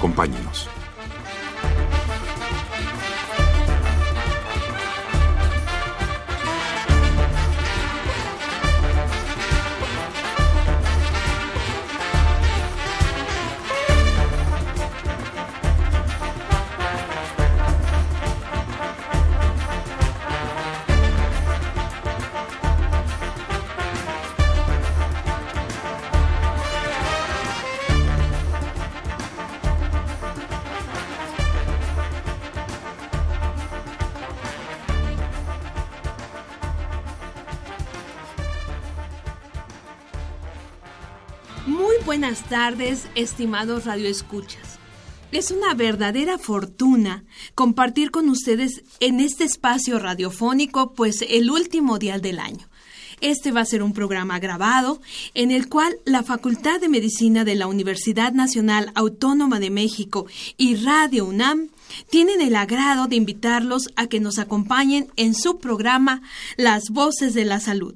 Acompáñenos. Estimados radioescuchas. Es una verdadera fortuna compartir con ustedes en este espacio radiofónico, pues el último día del año. Este va a ser un programa grabado en el cual la Facultad de Medicina de la Universidad Nacional Autónoma de México y Radio UNAM tienen el agrado de invitarlos a que nos acompañen en su programa Las Voces de la Salud.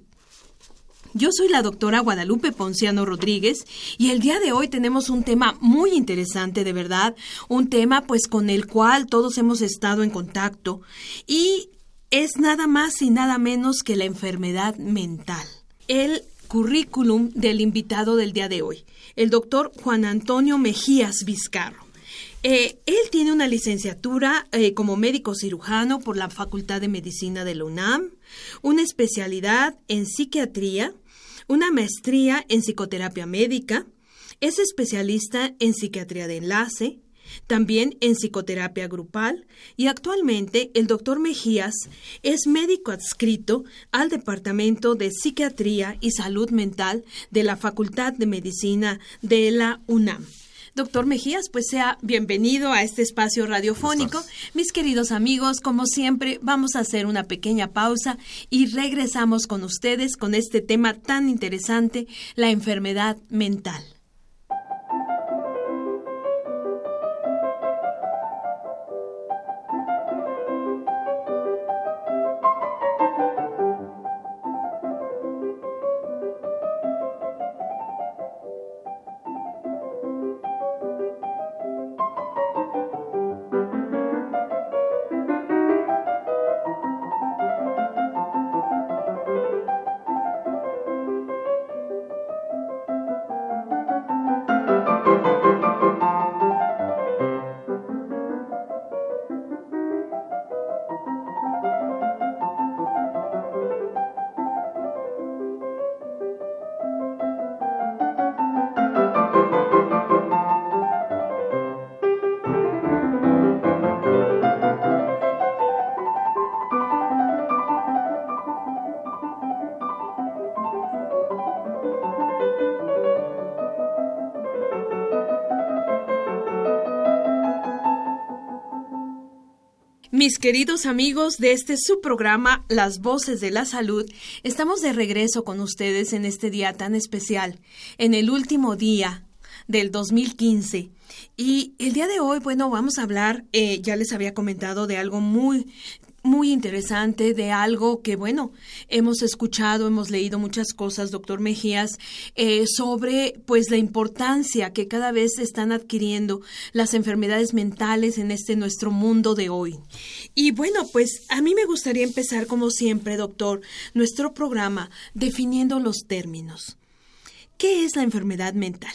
Yo soy la doctora Guadalupe Ponciano Rodríguez y el día de hoy tenemos un tema muy interesante, de verdad, un tema pues con el cual todos hemos estado en contacto y es nada más y nada menos que la enfermedad mental. El currículum del invitado del día de hoy, el doctor Juan Antonio Mejías Vizcarro. Eh, él tiene una licenciatura eh, como médico cirujano por la Facultad de Medicina de la UNAM, una especialidad en psiquiatría, una maestría en psicoterapia médica, es especialista en psiquiatría de enlace, también en psicoterapia grupal y actualmente el doctor Mejías es médico adscrito al Departamento de Psiquiatría y Salud Mental de la Facultad de Medicina de la UNAM. Doctor Mejías, pues sea bienvenido a este espacio radiofónico. Mis queridos amigos, como siempre, vamos a hacer una pequeña pausa y regresamos con ustedes con este tema tan interesante, la enfermedad mental. Mis queridos amigos de este subprograma Las Voces de la Salud, estamos de regreso con ustedes en este día tan especial, en el último día del 2015. Y el día de hoy, bueno, vamos a hablar, eh, ya les había comentado, de algo muy muy interesante de algo que, bueno, hemos escuchado, hemos leído muchas cosas, doctor Mejías, eh, sobre pues la importancia que cada vez están adquiriendo las enfermedades mentales en este nuestro mundo de hoy. Y bueno, pues a mí me gustaría empezar, como siempre, doctor, nuestro programa definiendo los términos. ¿Qué es la enfermedad mental?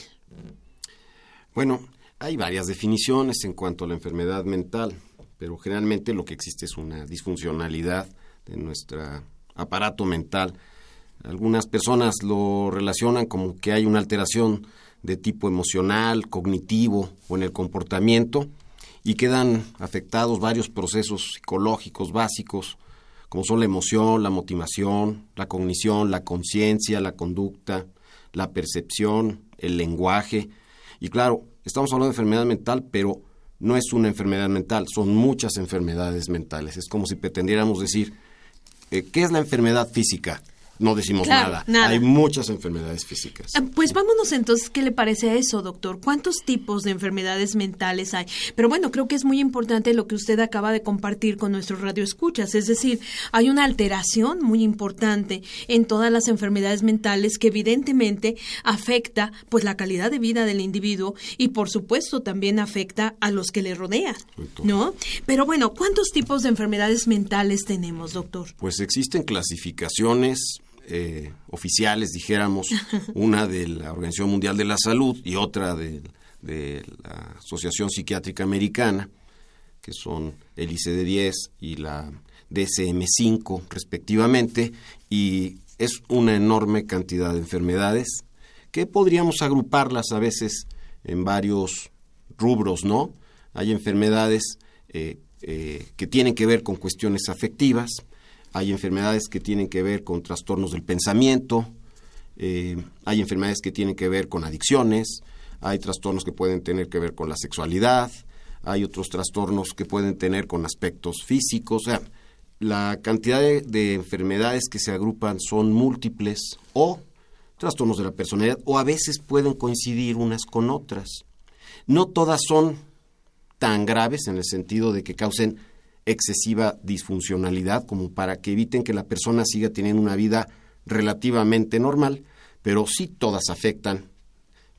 Bueno, hay varias definiciones en cuanto a la enfermedad mental pero generalmente lo que existe es una disfuncionalidad de nuestro aparato mental. Algunas personas lo relacionan como que hay una alteración de tipo emocional, cognitivo o en el comportamiento y quedan afectados varios procesos psicológicos básicos como son la emoción, la motivación, la cognición, la conciencia, la conducta, la percepción, el lenguaje y claro, estamos hablando de enfermedad mental, pero no es una enfermedad mental, son muchas enfermedades mentales. Es como si pretendiéramos decir, eh, ¿qué es la enfermedad física? No decimos nada. Hay muchas enfermedades físicas. Ah, pues vámonos entonces, ¿qué le parece a eso, doctor? ¿Cuántos tipos de enfermedades mentales hay? Pero bueno, creo que es muy importante lo que usted acaba de compartir con nuestros radioescuchas, es decir, hay una alteración muy importante en todas las enfermedades mentales que evidentemente afecta pues la calidad de vida del individuo y por supuesto también afecta a los que le rodean, ¿no? Pero bueno, ¿cuántos tipos de enfermedades mentales tenemos, doctor? Pues existen clasificaciones eh, oficiales, dijéramos, una de la Organización Mundial de la Salud y otra de, la Asociación Psiquiátrica Americana, que son el ICD-10 y la DSM-5 respectivamente, y es una enorme cantidad de enfermedades que podríamos agruparlas a veces en varios rubros, ¿no? Hay enfermedades eh, eh, que tienen que ver con cuestiones afectivas, hay enfermedades que tienen que ver con trastornos del pensamiento, eh, hay enfermedades que tienen que ver con adicciones, hay trastornos que pueden tener que ver con la sexualidad, hay otros trastornos que pueden tener con aspectos físicos, o sea, la cantidad de, enfermedades que se agrupan son múltiples o trastornos de la personalidad o a veces pueden coincidir unas con otras. No todas son tan graves en el sentido de que causen excesiva disfuncionalidad como para que eviten que la persona siga teniendo una vida relativamente normal, pero sí todas afectan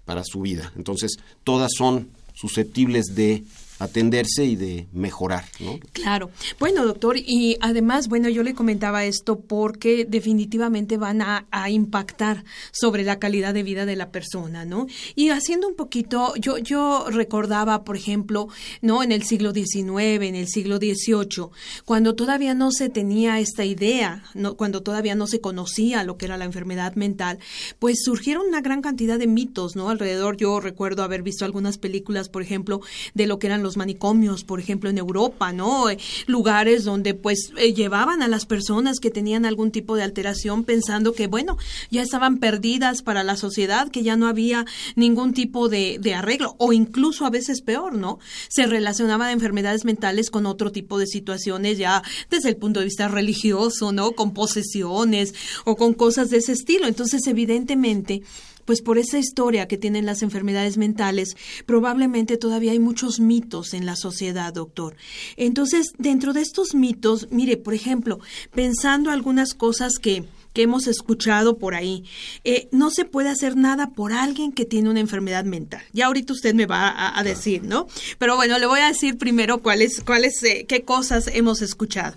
para su vida. Entonces, todas son susceptibles de atenderse y de mejorar, ¿no? Claro. Bueno, doctor, y además, bueno, yo le comentaba esto porque definitivamente van a, impactar sobre la calidad de vida de la persona, ¿no? Y haciendo un poquito, yo, yo recordaba, por ejemplo, ¿no? En el siglo XIX, en el siglo XVIII, cuando todavía no se tenía esta idea, ¿no? cuando todavía no se conocía lo que era la enfermedad mental, pues surgieron una gran cantidad de mitos, ¿no? Alrededor, yo recuerdo haber visto algunas películas, por ejemplo, de lo que eran los manicomios, por ejemplo, en Europa, ¿no? Eh, lugares donde pues eh, llevaban a las personas que tenían algún tipo de alteración pensando que, bueno, ya estaban perdidas para la sociedad, que ya no había ningún tipo de, de arreglo, o incluso a veces peor, ¿no? Se relacionaba de enfermedades mentales con otro tipo de situaciones ya desde el punto de vista religioso, ¿no? Con posesiones o con cosas de ese estilo. Entonces, evidentemente, pues por esa historia que tienen las enfermedades mentales, probablemente todavía hay muchos mitos en la sociedad, doctor. Entonces, dentro de estos mitos, mire, por ejemplo, pensando algunas cosas que, que hemos escuchado por ahí. Eh, no se puede hacer nada por alguien que tiene una enfermedad mental. Ya ahorita usted me va a, decir, ¿no? Pero bueno, le voy a decir primero cuáles, cuáles, eh, qué cosas hemos escuchado.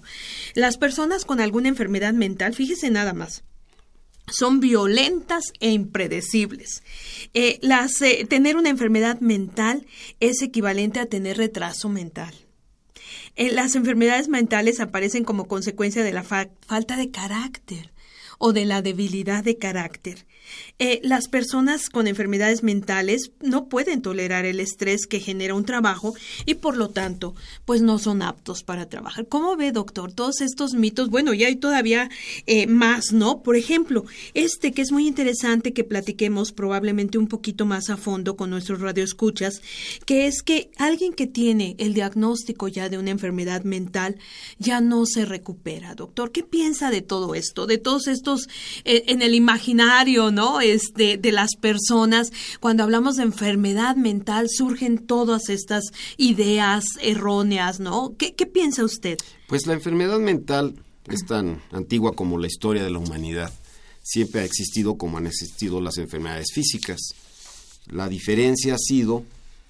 Las personas con alguna enfermedad mental, fíjese nada más son violentas e impredecibles. Eh, eh, tener una enfermedad mental es equivalente a tener retraso mental. Eh, las enfermedades mentales aparecen como consecuencia de la falta de carácter o de la debilidad de carácter. Eh, las personas con enfermedades mentales no pueden tolerar el estrés que genera un trabajo y por lo tanto, pues no son aptos para trabajar. ¿Cómo ve, doctor? Todos estos mitos, bueno, y hay todavía eh, más, ¿no? Por ejemplo, este que es muy interesante que platiquemos probablemente un poquito más a fondo con nuestros radioescuchas, que es que alguien que tiene el diagnóstico ya de una enfermedad mental ya no se recupera, doctor. ¿Qué piensa de todo esto? De todos estos eh, en el imaginario, ¿no? De las personas. Cuando hablamos de enfermedad mental surgen todas estas ideas erróneas, ¿no? ¿Qué, qué piensa usted? Pues la enfermedad mental es tan antigua como la historia de la humanidad. Siempre ha existido como han existido las enfermedades físicas. La diferencia ha sido,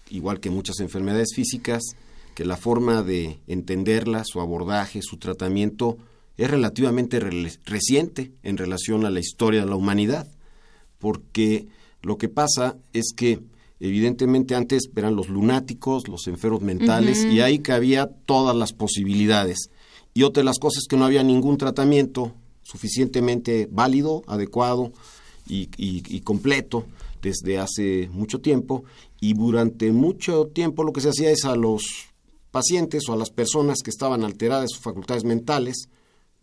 igual que muchas enfermedades físicas, que la forma de entenderla, su abordaje, su tratamiento, es relativamente reciente en relación a la historia de la humanidad porque lo que pasa es que evidentemente antes eran los lunáticos, los enfermos mentales, y ahí cabía todas las posibilidades. Y otra de las cosas es que no había ningún tratamiento suficientemente válido, adecuado y, completo desde hace mucho tiempo, y durante mucho tiempo lo que se hacía es a los pacientes o a las personas que estaban alteradas sus facultades mentales,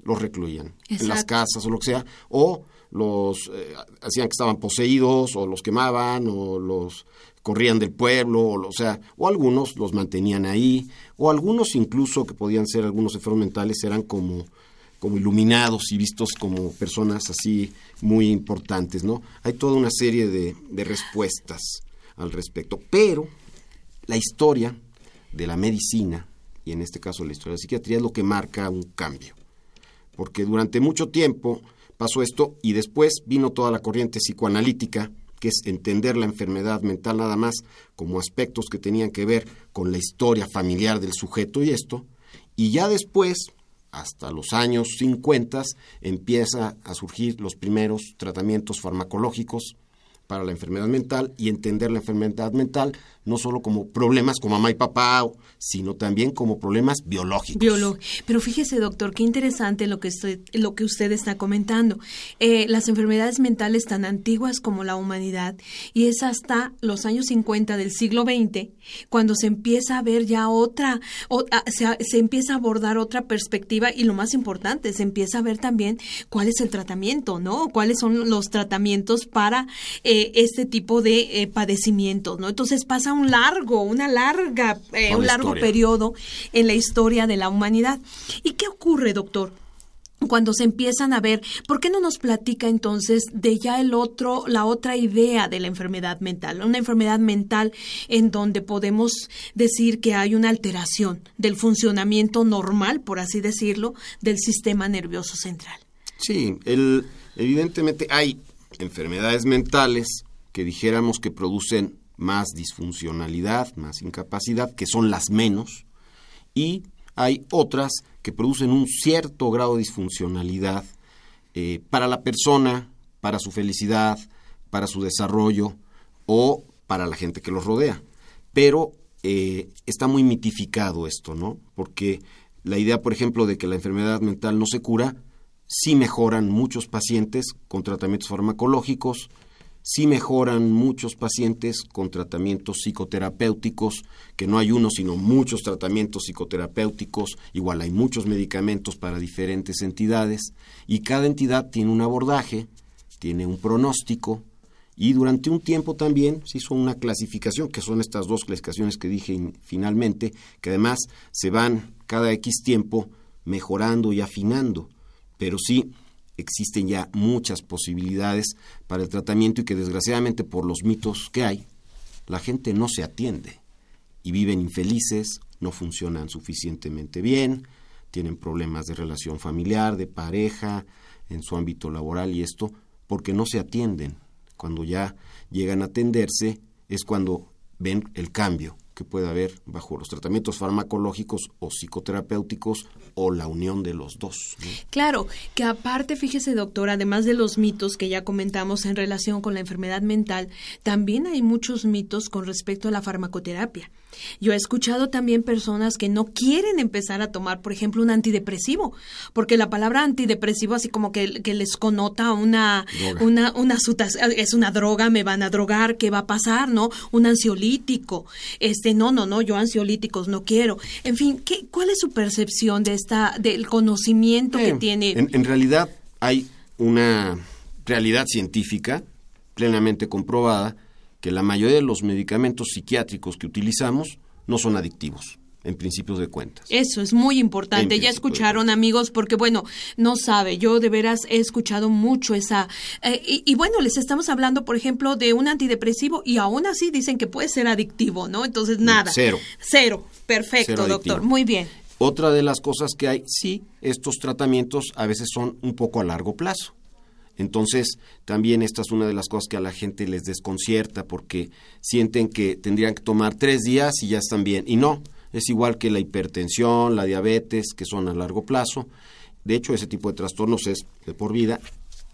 los recluían en las casas o lo que sea, o los eh, hacían que estaban poseídos, o los quemaban, o los corrían del pueblo, o, o sea, o algunos los mantenían ahí, o algunos incluso que podían ser algunos enfermos mentales eran como como iluminados y vistos como personas así muy importantes, ¿no? Hay toda una serie de, de respuestas al respecto, pero la historia de la medicina, y en este caso la historia de la psiquiatría, es lo que marca un cambio. Porque durante mucho tiempo pasó esto y después vino toda la corriente psicoanalítica, que es entender la enfermedad mental nada más como aspectos que tenían que ver con la historia familiar del sujeto y esto, y ya después, hasta los años 50, empieza a surgir los primeros tratamientos farmacológicos para la enfermedad mental y entender la enfermedad mental no solo como problemas como mamá y papá, sino también como problemas biológicos. Pero fíjese, doctor, qué interesante lo que usted, lo que usted está comentando. Eh, las enfermedades mentales tan antiguas como la humanidad, y es hasta los años 50 del siglo XX, cuando se empieza a ver ya otra, se, empieza a abordar otra perspectiva y lo más importante, se empieza a ver también cuál es el tratamiento, ¿no? Cuáles son los tratamientos para eh, este tipo de eh, padecimientos, ¿no? Entonces pasa un largo, una larga, eh, un largo periodo en la historia de la humanidad. ¿Y qué ocurre, doctor? cuando se empiezan a ver, ¿por qué no nos platica entonces de ya el otro, la otra idea de la enfermedad mental? Una enfermedad mental en donde podemos decir que hay una alteración del funcionamiento normal, por así decirlo, del sistema nervioso central. Sí, el, evidentemente hay enfermedades mentales que dijéramos que producen más disfuncionalidad, más incapacidad, que son las menos, y hay otras que producen un cierto grado de disfuncionalidad eh, para la persona, para su felicidad, para su desarrollo o para la gente que los rodea. Pero eh, está muy mitificado esto, ¿no? Porque la idea, por ejemplo, de que la enfermedad mental no se cura, sí mejoran muchos pacientes con tratamientos farmacológicos, sí mejoran muchos pacientes con tratamientos psicoterapéuticos, que no hay uno, sino muchos tratamientos psicoterapéuticos, igual hay muchos medicamentos para diferentes entidades, y cada entidad tiene un abordaje, tiene un pronóstico, y durante un tiempo también se hizo una clasificación, que son estas dos clasificaciones que dije finalmente, que además se van cada X tiempo mejorando y afinando, pero sí existen ya muchas posibilidades para el tratamiento y que desgraciadamente por los mitos que hay, la gente no se atiende y viven infelices, no funcionan suficientemente bien, tienen problemas de relación familiar, de pareja, en su ámbito laboral y esto, porque no se atienden. Cuando ya llegan a atenderse es cuando ven el cambio que puede haber bajo los tratamientos farmacológicos o psicoterapéuticos o la unión de los dos. Claro, que aparte, fíjese doctor, además de los mitos que ya comentamos en relación con la enfermedad mental, también hay muchos mitos con respecto a la farmacoterapia. Yo he escuchado también personas que no quieren empezar a tomar, por ejemplo, un antidepresivo, porque la palabra antidepresivo así como que, les connota una, una, una, es una droga, me van a drogar, ¿qué va a pasar? ¿No? Un ansiolítico, este, no, no, no, yo ansiolíticos no quiero. En fin, ¿qué, ¿cuál es su percepción de esta, del conocimiento que tiene? en realidad hay una realidad científica plenamente comprobada que la mayoría de los medicamentos psiquiátricos que utilizamos no son adictivos en principios de cuentas. Eso es muy importante. Ya escucharon, amigos, porque bueno, no sabe, yo de veras he escuchado mucho esa... Eh, y, bueno, les estamos hablando, por ejemplo, de un antidepresivo y aún así dicen que puede ser adictivo, ¿no? Entonces, nada. Cero. Cero. Perfecto, doctor. Muy bien. Otra de las cosas que hay, sí, estos tratamientos a veces son un poco a largo plazo. Entonces, también esta es una de las cosas que a la gente les desconcierta porque sienten que tendrían que tomar tres días y ya están bien. Y no, es igual que la hipertensión, la diabetes, que son a largo plazo. De hecho, ese tipo de trastornos es de por vida.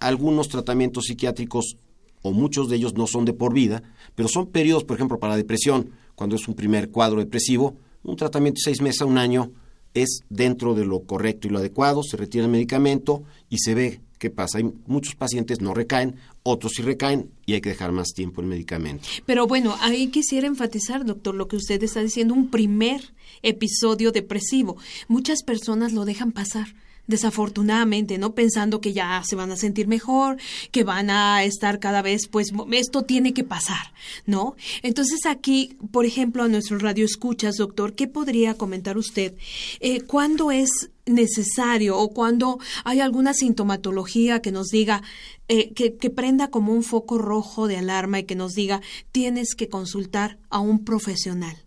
Algunos tratamientos psiquiátricos, o muchos de ellos, no son de por vida, pero son periodos, por ejemplo, para depresión, cuando es un primer cuadro depresivo, un tratamiento de seis meses a un año es dentro de lo correcto y lo adecuado, se retira el medicamento y se ve ¿Qué pasa? Hay muchos pacientes no recaen, otros sí recaen y hay que dejar más tiempo el medicamento. Pero bueno, ahí quisiera enfatizar, doctor, lo que usted está diciendo, un primer episodio depresivo. Muchas personas lo dejan pasar desafortunadamente, ¿no? Pensando que ya se van a sentir mejor, que van a estar cada vez, pues esto tiene que pasar, ¿no? Entonces aquí, por ejemplo, a nuestro radio escuchas, doctor, ¿qué podría comentar usted? Eh, ¿Cuándo es necesario o cuando hay alguna sintomatología que nos diga, eh, que, que, prenda como un foco rojo de alarma y que nos diga, tienes que consultar a un profesional?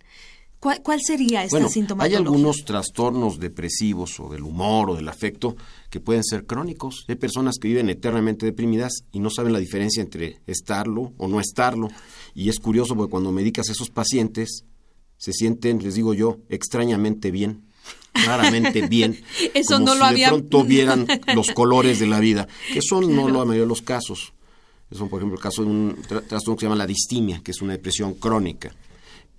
¿Cuál, sería esta bueno, sintomatología? Hay algunos trastornos depresivos o del humor o del afecto que pueden ser crónicos. Hay personas que viven eternamente deprimidas y no saben la diferencia entre estarlo o no estarlo. Y es curioso porque cuando medicas a esos pacientes se sienten, les digo yo, extrañamente bien claramente bien. Eso como no si lo de había... pronto vieran los colores de la vida, que son no la mayoría de los casos. Son, por ejemplo, el caso de un tra trastorno que se llama la distimia, que es una depresión crónica.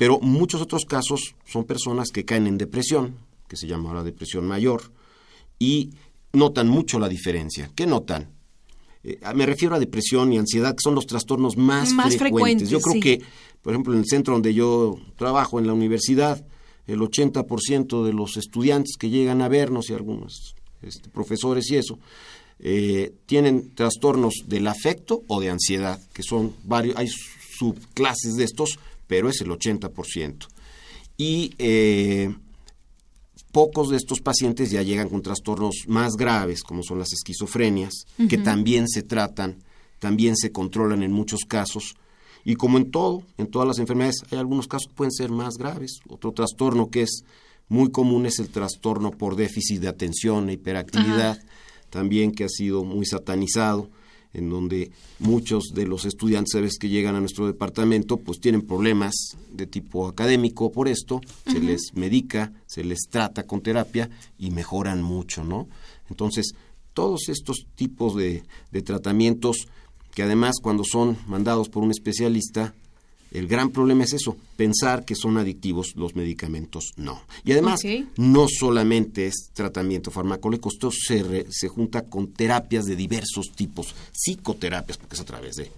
Pero muchos otros casos son personas que caen en depresión, que se llama ahora depresión mayor, y notan mucho la diferencia. ¿Qué notan? Eh, me refiero a depresión y ansiedad, que son los trastornos más, Más frecuentes. frecuentes, Yo creo sí. que, por ejemplo, en el centro donde yo trabajo, en la universidad, el 80% de los estudiantes que llegan a vernos y algunos este, profesores y eso, eh, tienen trastornos del afecto o de ansiedad, que son varios, hay subclases de estos, pero es el 80%. Y eh, pocos de estos pacientes ya llegan con trastornos más graves, como son las esquizofrenias, que también se tratan, también se controlan en muchos casos. Y como en todo, en todas las enfermedades, hay algunos casos que pueden ser más graves. Otro trastorno que es muy común es el trastorno por déficit de atención e hiperactividad, también que ha sido muy satanizado en donde muchos de los estudiantes a veces que llegan a nuestro departamento pues tienen problemas de tipo académico por esto, se les medica, se les trata con terapia y mejoran mucho, ¿no? Entonces, todos estos tipos de, de tratamientos que además cuando son mandados por un especialista, el gran problema es eso, pensar que son adictivos los medicamentos, no. Y además, no solamente es tratamiento farmacológico, esto se, re- se junta con terapias de diversos tipos, psicoterapias, porque es a través de...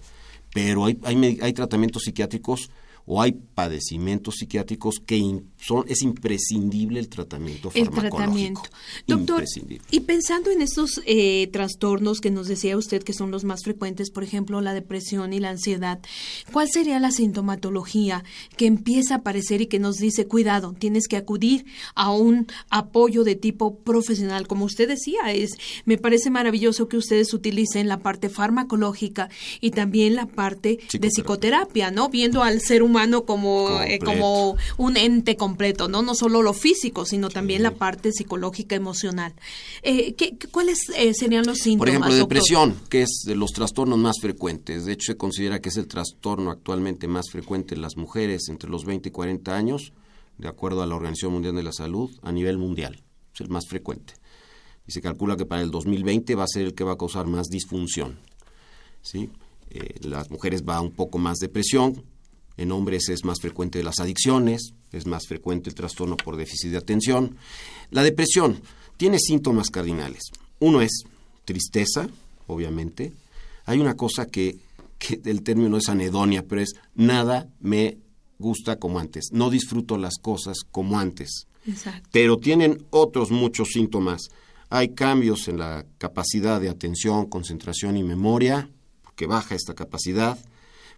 Pero hay, hay, hay tratamientos psiquiátricos o hay padecimientos psiquiátricos que in- son, es imprescindible el tratamiento el farmacológico. tratamiento. Doctor, y pensando en estos eh, trastornos que nos decía usted que son los más frecuentes, por ejemplo, la depresión y la ansiedad, ¿cuál sería la sintomatología que empieza a aparecer y que nos dice, cuidado, tienes que acudir a un apoyo de tipo profesional? Como usted decía, es, me parece maravilloso que ustedes utilicen la parte farmacológica y también la parte de Psicoterapia. psicoterapia, ¿no? Viendo al ser humano como, eh, como un ente completo, ¿no? No solo lo físico, sino también la parte psicológica, emocional. Eh, ¿qué, ¿Cuáles eh, serían los síntomas, Por ejemplo, doctor? depresión, que es de los trastornos más frecuentes. De hecho, se considera que es el trastorno actualmente más frecuente en las mujeres entre los 20 y 40 años, de acuerdo a la Organización Mundial de la Salud, a nivel mundial. Es el más frecuente. Y se calcula que para el 2020 va a ser el que va a causar más disfunción. ¿sí? Eh, las mujeres va un poco más depresión, en hombres es más frecuente las adicciones, es más frecuente el trastorno por déficit de atención. La depresión tiene síntomas cardinales. Uno es tristeza, obviamente. Hay una cosa que, que el término es anedonia, pero es nada me gusta como antes. No disfruto las cosas como antes Exacto. pero tienen otros muchos síntomas. Hay cambios en la capacidad de atención, concentración y memoria, porque baja esta capacidad.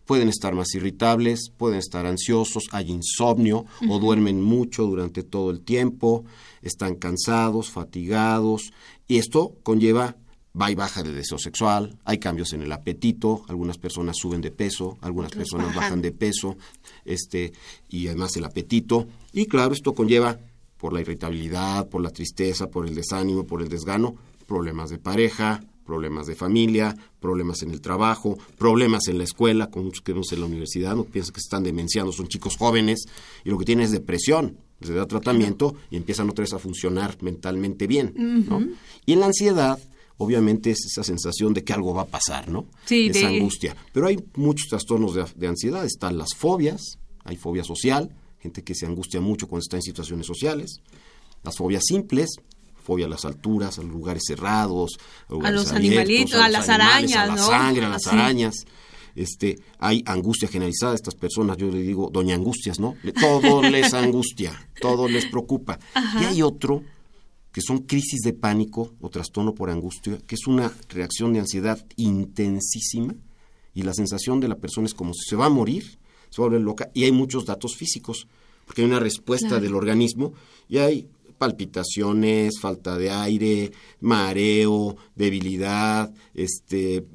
Pueden estar más irritables, pueden estar ansiosos, hay insomnio o duermen mucho durante todo el tiempo, están cansados, fatigados, y esto conlleva va y baja de deseo sexual, hay cambios en el apetito, algunas personas suben de peso, algunas personas bajan. bajan de peso, este, y además el apetito, y claro, esto conlleva por la irritabilidad, por la tristeza, por el desánimo, por el desgano, problemas de pareja, problemas de familia, problemas en el trabajo, problemas en la escuela, con muchos que vemos en la universidad, no piensan que se están demenciando, son chicos jóvenes, y lo que tienen es depresión, se da tratamiento y empiezan otra vez a funcionar mentalmente bien, ¿no? Y en la ansiedad, obviamente es esa sensación de que algo va a pasar, ¿no? Sí, esa de- angustia. Pero hay muchos trastornos de, de ansiedad, están las fobias, hay fobia social, gente que se angustia mucho cuando está en situaciones sociales, las fobias simples, fobia a las alturas, a los lugares cerrados, a, lugares los abiertos, animalitos, a los las animales, a arañas, la ¿no? sangre, a las Sí. arañas. Este, hay angustia generalizada a estas personas, yo le digo doña angustias, ¿no? Todo les angustia, todo les preocupa. Y hay otro que son crisis de pánico o trastorno por angustia, que es una reacción de ansiedad intensísima y la sensación de la persona es como si se va a morir, se va a volver loca y hay muchos datos físicos, porque hay una respuesta del organismo y hay palpitaciones, falta de aire, mareo, debilidad, este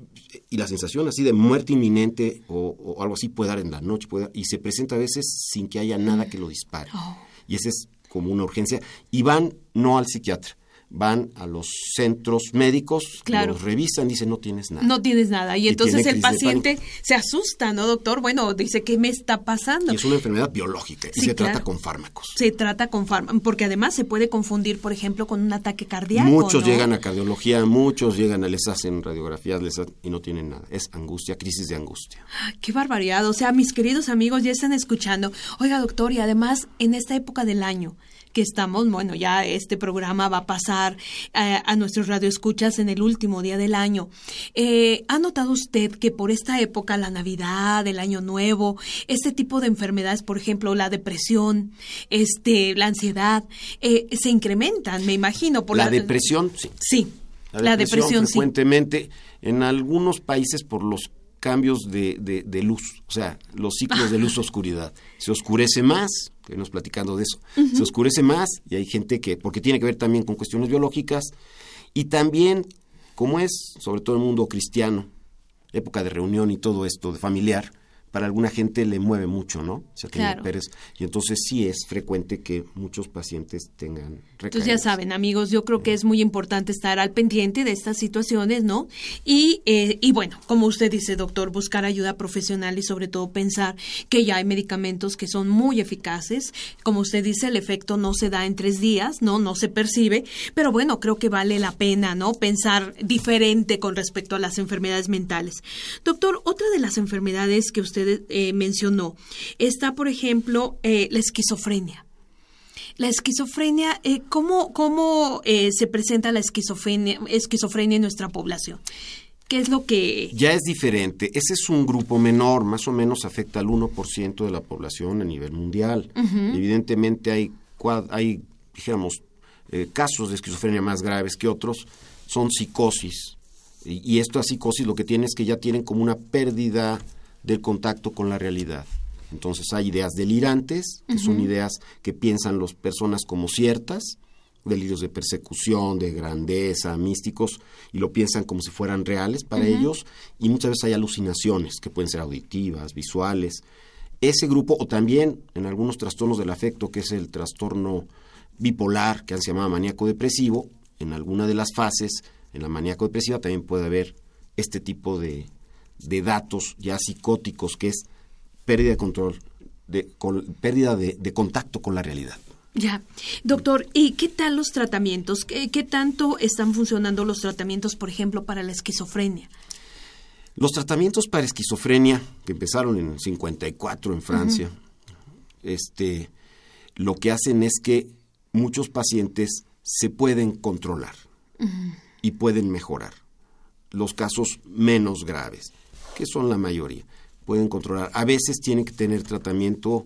y la sensación así de muerte inminente o, algo así puede dar en la noche puede, y se presenta a veces sin que haya nada que lo dispare. Oh. Y esa es como una urgencia. Y van no al psiquiatra, van a los centros médicos, los revisan, dicen no tienes nada. No tienes nada. Y, entonces el paciente se asusta, ¿no, doctor? Bueno, dice, ¿qué me está pasando? Y es una enfermedad biológica y se trata con fármacos. Se trata con fármacos, porque además se puede confundir, por ejemplo, con un ataque cardíaco. Muchos llegan a cardiología, muchos llegan a, les hacen radiografías les y no tienen nada. Es angustia, crisis de angustia. qué barbaridad. O sea, mis queridos amigos ya están escuchando. Oiga, doctor, y además en esta época del año, que estamos, bueno, ya este programa va a pasar eh, a nuestros radioescuchas en el último día del año. Eh, ¿Ha notado usted que por esta época, la Navidad, el Año Nuevo, este tipo de enfermedades, por ejemplo, la depresión, este, la ansiedad, eh, se incrementan, me imagino? Por la, depresión, sí. Sí. La depresión, frecuentemente en algunos países por los cambios de, de, luz, o sea, los ciclos de luz-oscuridad. Se oscurece más, venimos platicando de eso, se oscurece más y hay gente que, porque tiene que ver también con cuestiones biológicas y también, como es, sobre todo el mundo cristiano, época de reunión y todo esto, de familiar, para alguna gente le mueve mucho, ¿no? claro. y entonces sí es frecuente que muchos pacientes tengan recaídas. Entonces ya saben, amigos, yo creo que es muy importante estar al pendiente de estas situaciones, ¿no? Y, eh, y bueno, como usted dice, doctor, buscar ayuda profesional y sobre todo pensar que ya hay medicamentos que son muy eficaces. Como usted dice, el efecto no se da en tres días, ¿no? No se percibe, pero bueno, creo que vale la pena, ¿no? Pensar diferente con respecto a las enfermedades mentales. Doctor, otra de las enfermedades que usted eh, mencionó. Está, por ejemplo, eh, la esquizofrenia. La esquizofrenia, eh, ¿cómo, cómo se presenta la esquizofrenia, esquizofrenia en nuestra población? ¿Qué es lo que...? Ya es diferente. Ese es un grupo menor, más o menos afecta al 1% de la población a nivel mundial. Evidentemente hay, hay dijéramos, casos de esquizofrenia más graves que otros. Son psicosis. Y, y esta psicosis lo que tiene es que ya tienen como una pérdida del contacto con la realidad. Entonces hay ideas delirantes, que son ideas que piensan las personas como ciertas, delirios de persecución, de grandeza, místicos, y lo piensan como si fueran reales para ellos, y muchas veces hay alucinaciones que pueden ser auditivas, visuales. Ese grupo, o también en algunos trastornos del afecto, que es el trastorno bipolar, que se llama maníaco depresivo, en alguna de las fases, en la maníaco depresiva también puede haber este tipo de, de datos ya psicóticos, que es pérdida de control, de, pérdida de, contacto con la realidad. Ya. Doctor, ¿y qué tal los tratamientos? ¿Qué, tanto están funcionando los tratamientos, por ejemplo, para la esquizofrenia? Los tratamientos para esquizofrenia, que empezaron en el 54 en Francia, este, lo que hacen es que muchos pacientes se pueden controlar y pueden mejorar. Los casos menos graves que son la mayoría, pueden controlar. A veces tienen que tener tratamiento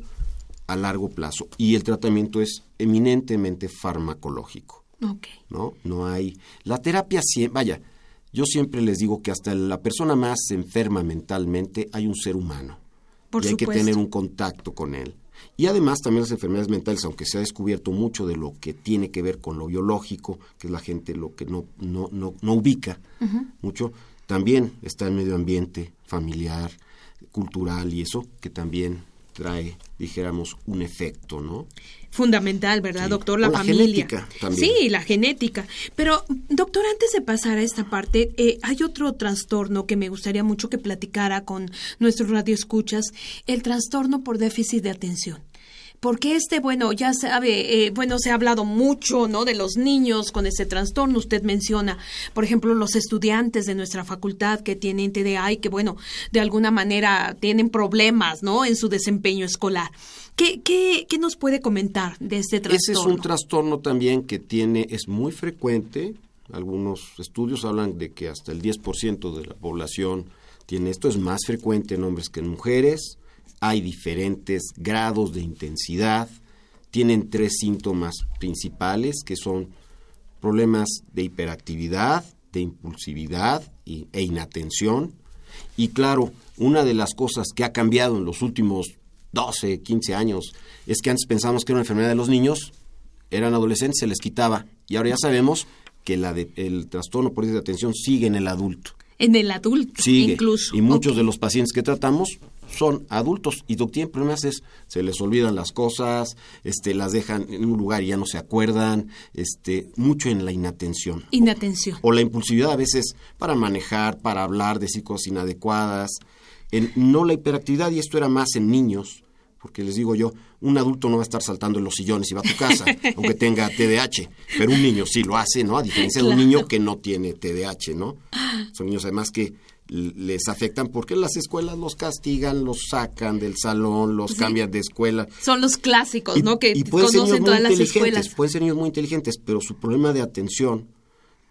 a largo plazo y el tratamiento es eminentemente farmacológico. ¿No? No hay la terapia vaya, yo siempre les digo que hasta la persona más enferma mentalmente hay un ser humano. y hay que tener un contacto con él. Y además también las enfermedades mentales, aunque se ha descubierto mucho de lo que tiene que ver con lo biológico, que es la gente lo que no, no, no, no ubica mucho, también está el medio ambiente familiar, cultural y eso que también trae, dijéramos, un efecto, ¿no? Fundamental, ¿verdad, doctor? La, familia. Genética también. Sí, la genética. Pero, doctor, antes de pasar a esta parte, eh, hay otro trastorno que me gustaría mucho que platicara con nuestros radioescuchas, el trastorno por déficit de atención porque este, bueno, ya sabe, eh, bueno, se ha hablado mucho, ¿no? De los niños con ese trastorno. Usted menciona, por ejemplo, los estudiantes de nuestra facultad que tienen TDA y que, bueno, de alguna manera tienen problemas, ¿no? En su desempeño escolar. ¿Qué, qué, qué nos puede comentar de este trastorno? Ese es un trastorno también que tiene, es muy frecuente. Algunos estudios hablan de que hasta el 10% de la población tiene esto. Es más frecuente en hombres que en mujeres hay diferentes grados de intensidad, tienen tres síntomas principales que son problemas de hiperactividad, de impulsividad e inatención. Y claro, una de las cosas que ha cambiado en los últimos 12, 15 años es que antes pensábamos que era una enfermedad de los niños, eran adolescentes, se les quitaba. Y ahora ya sabemos que la el trastorno por déficit de atención sigue en el adulto. En el adulto, sigue. incluso. Y muchos de los pacientes que tratamos son adultos y lo que tienen problemas es se les olvidan las cosas, este las dejan en un lugar y ya no se acuerdan, este mucho en la inatención. Inatención. O, la impulsividad a veces para manejar, para hablar, decir cosas inadecuadas, en, no la hiperactividad y esto era más en niños, porque les digo yo, un adulto no va a estar saltando en los sillones y va a tu casa, aunque tenga TDAH, pero un niño sí lo hace, ¿no? A diferencia de un niño que no tiene TDAH, ¿no? Son niños además que les afectan porque las escuelas los castigan, los sacan del salón, los cambian de escuela. Son los clásicos, ¿no? Que conocen todas las escuelas. Pueden ser niños muy inteligentes, pero su problema de atención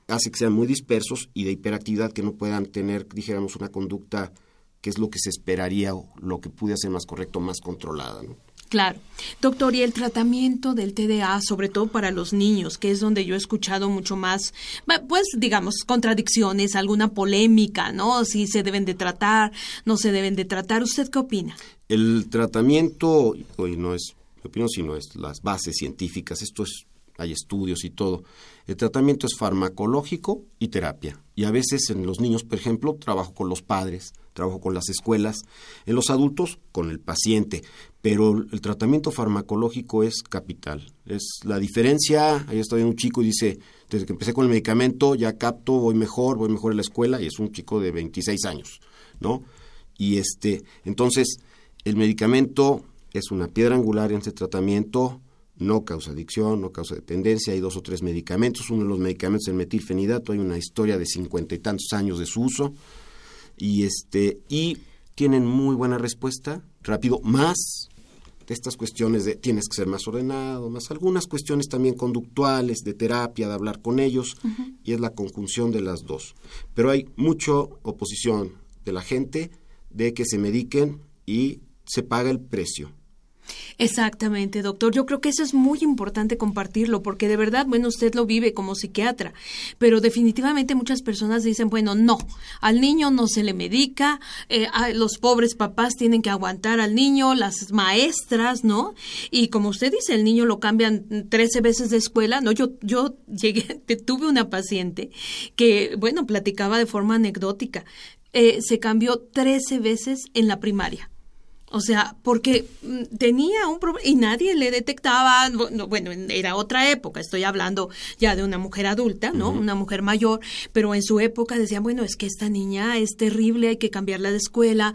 hace que sean muy dispersos y de hiperactividad que no puedan tener, dijéramos, una conducta que es lo que se esperaría o lo que pudiera ser más correcto, más controlada, ¿no? Claro. Doctor, y el tratamiento del TDA, sobre todo para los niños, que es donde yo he escuchado mucho más, pues digamos, contradicciones, alguna polémica, ¿no? Si se deben de tratar, no se deben de tratar. ¿Usted qué opina? El tratamiento, hoy no es mi opinión, sino es las bases científicas. Esto es, hay estudios y todo. El tratamiento es farmacológico y terapia. Y a veces en los niños, por ejemplo, trabajo con los padres trabajo con las escuelas, en los adultos con el paciente, pero el tratamiento farmacológico es capital. Es la diferencia, ahí está un chico y dice, desde que empecé con el medicamento ya capto, voy mejor, voy mejor en la escuela y es un chico de 26 años, ¿no? Y este, entonces el medicamento es una piedra angular en este tratamiento, no causa adicción, no causa dependencia, hay dos o tres medicamentos, uno de los medicamentos es el metilfenidato, hay una historia de cincuenta y tantos años de su uso, y este y tienen muy buena respuesta rápido más de estas cuestiones de tienes que ser más ordenado más algunas cuestiones también conductuales de terapia de hablar con ellos y es la conjunción de las dos. Pero hay mucha oposición de la gente de que se mediquen y se paga el precio Exactamente, doctor. Yo creo que eso es muy importante compartirlo porque de verdad, bueno, usted lo vive como psiquiatra, pero definitivamente muchas personas dicen, bueno, no, al niño no se le medica, eh, los pobres papás tienen que aguantar al niño, las maestras, ¿no? Y como usted dice, el niño lo cambian 13 veces de escuela, ¿no? Yo, yo llegué, tuve una paciente que, bueno, platicaba de forma anecdótica. Eh, se cambió 13 veces en la primaria. O sea, porque mm, tenía un problema y nadie le detectaba, bueno, era otra época, estoy hablando ya de una mujer adulta, ¿no? Una mujer mayor, pero en su época decían, bueno, es que esta niña es terrible, hay que cambiarla de escuela,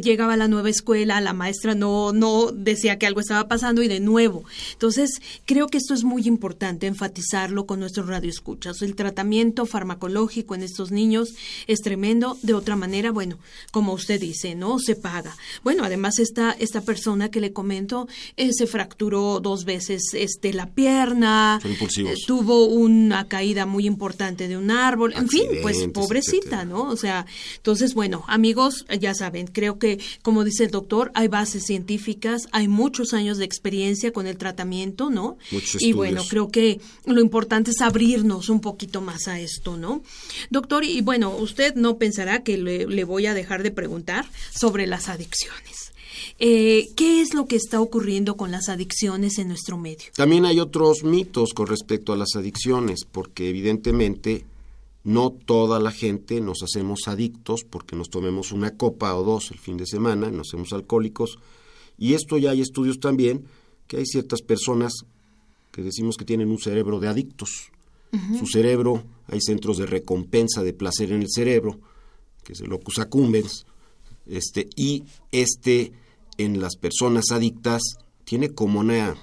llegaba a la nueva escuela, la maestra no, no decía que algo estaba pasando y de nuevo. Entonces, creo que esto es muy importante enfatizarlo con nuestros radioescuchas. El tratamiento farmacológico en estos niños es tremendo, de otra manera, bueno, como usted dice, ¿no? Se paga. Bueno, además esta, esta persona que le comento eh, se fracturó dos veces este, la pierna, eh, tuvo una caída muy importante de un árbol, en fin, pues pobrecita, ¿no? O sea, entonces, bueno, amigos, ya saben, creo que, como dice el doctor, hay bases científicas, hay muchos años de experiencia con el tratamiento, ¿no? y bueno, creo que lo importante es abrirnos un poquito más a esto, ¿no? Doctor, y bueno, usted no pensará que le voy a dejar de preguntar sobre las adicciones. Eh, ¿Qué es lo que está ocurriendo con las adicciones en nuestro medio? También hay otros mitos con respecto a las adicciones, porque evidentemente no toda la gente nos hacemos adictos porque nos tomemos una copa o dos el fin de semana, nos hacemos alcohólicos. Y esto ya hay estudios también, que hay ciertas personas que decimos que tienen un cerebro de adictos. Su cerebro, hay centros de recompensa de placer en el cerebro, que es el locus accumbens, este, y este en las personas adictas tiene como un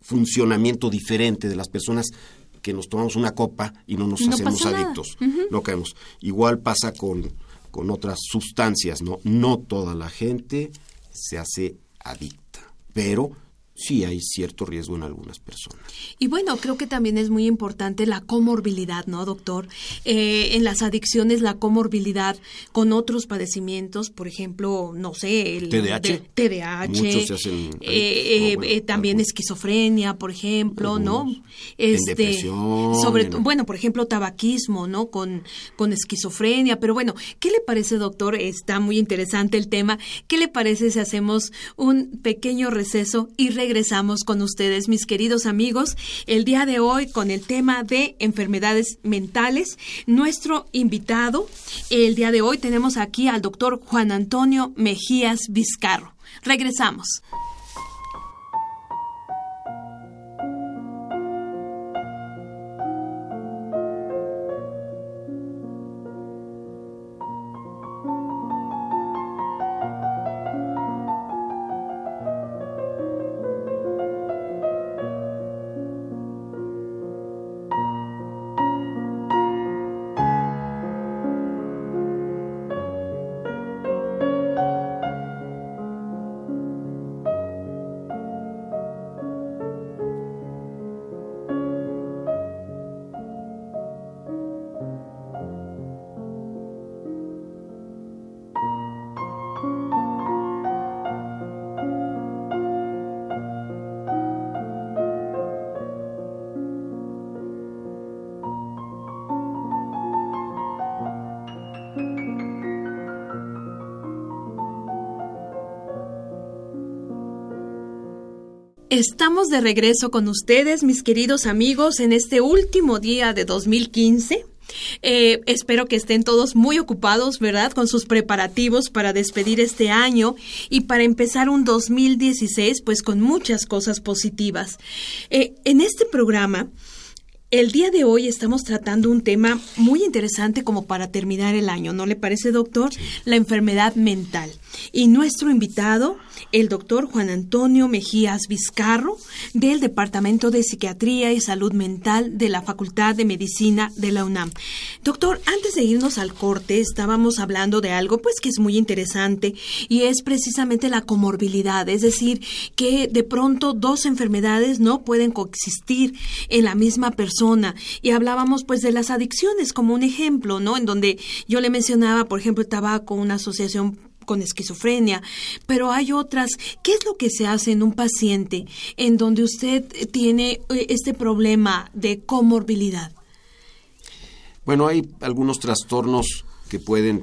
funcionamiento diferente de las personas que nos tomamos una copa y no nos hacemos adictos, no caemos. Igual pasa con, con otras sustancias, ¿no? No toda la gente se hace adicta, pero sí hay cierto riesgo en algunas personas. Y bueno, creo que también es muy importante la comorbilidad, ¿no, doctor? Eh, en las adicciones, la comorbilidad con otros padecimientos, por ejemplo, no sé, el TDAH. TDAH. Muchos se hacen, eh, bueno, eh, también algunos. esquizofrenia, por ejemplo, ¿no? Algunos. En depresión, sobre en- bueno, por ejemplo, tabaquismo, ¿no? Con, con esquizofrenia. Pero bueno, ¿qué le parece, doctor? Está muy interesante el tema. ¿Qué le parece si hacemos un pequeño receso y regresamos con ustedes, mis queridos amigos, el día de hoy con el tema de enfermedades mentales? Nuestro invitado, el día de hoy tenemos aquí al doctor Juan Antonio Mejías Vizcarro. Regresamos. Estamos de regreso con ustedes, mis queridos amigos, en este último día de 2015. Eh, espero que estén todos muy ocupados, ¿verdad? Con sus preparativos para despedir este año y para empezar un 2016, pues con muchas cosas positivas. Eh, en este programa, el día de hoy estamos tratando un tema muy interesante como para terminar el año, ¿no le parece, doctor? La enfermedad mental. Y nuestro invitado, el doctor Juan Antonio Mejías Vizcarro, del Departamento de Psiquiatría y Salud Mental de la Facultad de Medicina de la UNAM. Doctor, antes de irnos al corte, estábamos hablando de algo pues que es muy interesante y es precisamente la comorbilidad, es decir, que de pronto dos enfermedades no pueden coexistir en la misma persona. Y hablábamos pues de las adicciones como un ejemplo, ¿no? En donde yo le mencionaba, por ejemplo, el tabaco, una asociación con esquizofrenia, pero hay otras. ¿Qué es lo que se hace en un paciente en donde usted tiene eh, este problema de comorbilidad? Bueno, hay algunos trastornos que pueden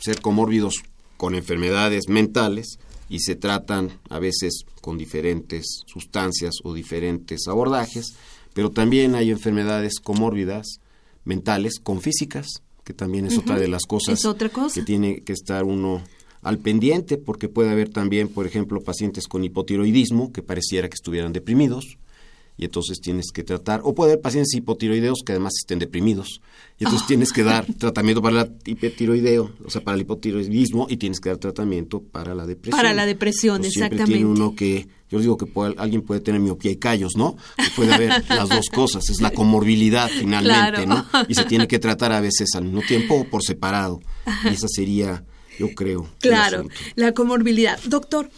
ser comórbidos con enfermedades mentales y se tratan a veces con diferentes sustancias o diferentes abordajes, pero también hay enfermedades comórbidas mentales con físicas, que también es otra de las cosas Es otra cosa. que tiene que estar uno al pendiente, porque puede haber también, por ejemplo, pacientes con hipotiroidismo que pareciera que estuvieran deprimidos, y entonces tienes que tratar, o puede haber pacientes hipotiroideos que además estén deprimidos, y entonces tienes que dar tratamiento para el hipotiroideo, o sea, para el hipotiroidismo, y tienes que dar tratamiento para la depresión. Para la depresión, siempre exactamente. tiene uno que, yo digo que puede- alguien puede tener miopía y callos, ¿no? Puede haber las dos cosas, es la comorbilidad finalmente, Claro. ¿no? Y se tiene que tratar a veces al mismo tiempo o por separado. Y esa sería, yo creo. Claro, la comorbilidad. Doctor,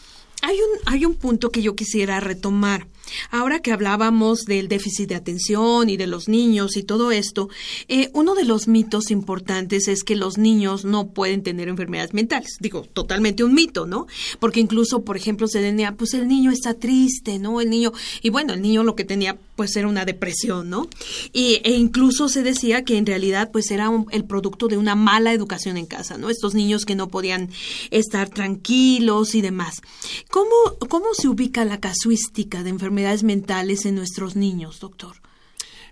hay un, hay un punto que yo quisiera retomar. Ahora que hablábamos del déficit de atención y de los niños y todo esto, eh, uno de los mitos importantes es que los niños no pueden tener enfermedades mentales. Digo, totalmente un mito, ¿no? Porque incluso, por ejemplo, se tenía, pues el niño está triste, ¿no? El niño, y bueno, el niño lo que tenía, pues era una depresión, ¿no? Y, e incluso se decía que en realidad, pues era un- el producto de una mala educación en casa, ¿no? Estos niños que no podían estar tranquilos y demás. ¿Cómo, cómo se ubica la casuística de enfermedades mentales en nuestros niños, doctor?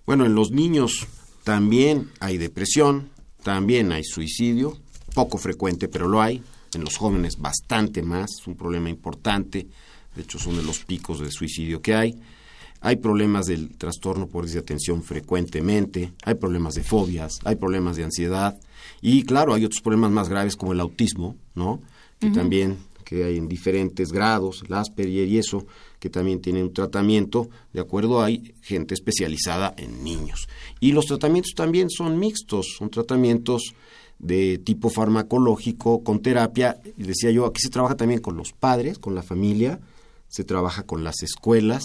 Bueno, en los niños también hay depresión, también hay suicidio, poco frecuente, pero lo hay. En los jóvenes bastante más, es un problema importante. De hecho, son de los picos de suicidio que hay. Hay problemas del trastorno por déficit de atención frecuentemente, hay problemas de fobias, hay problemas de ansiedad y claro, hay otros problemas más graves como el autismo, ¿no? Que también que hay en diferentes grados, el Asperger y eso, que también tienen un tratamiento, de acuerdo, hay gente especializada en niños. Y los tratamientos también son mixtos, son tratamientos de tipo farmacológico, con terapia, y decía yo, aquí se trabaja también con los padres, con la familia, se trabaja con las escuelas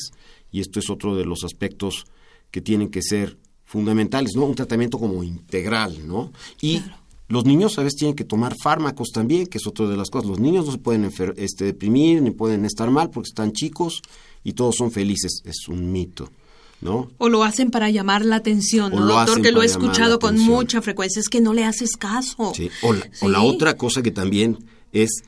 y esto es otro de los aspectos que tienen que ser fundamentales, ¿no? Un tratamiento como integral, ¿no? Y los niños a veces tienen que tomar fármacos también, que es otra de las cosas. Los niños no se pueden este, deprimir ni pueden estar mal porque están chicos y todos son felices. Es un mito. ¿No? O lo hacen para llamar la atención, ¿no, doctor? Que lo he escuchado con mucha frecuencia, es que no le haces caso. Sí. O, la, otra cosa que también es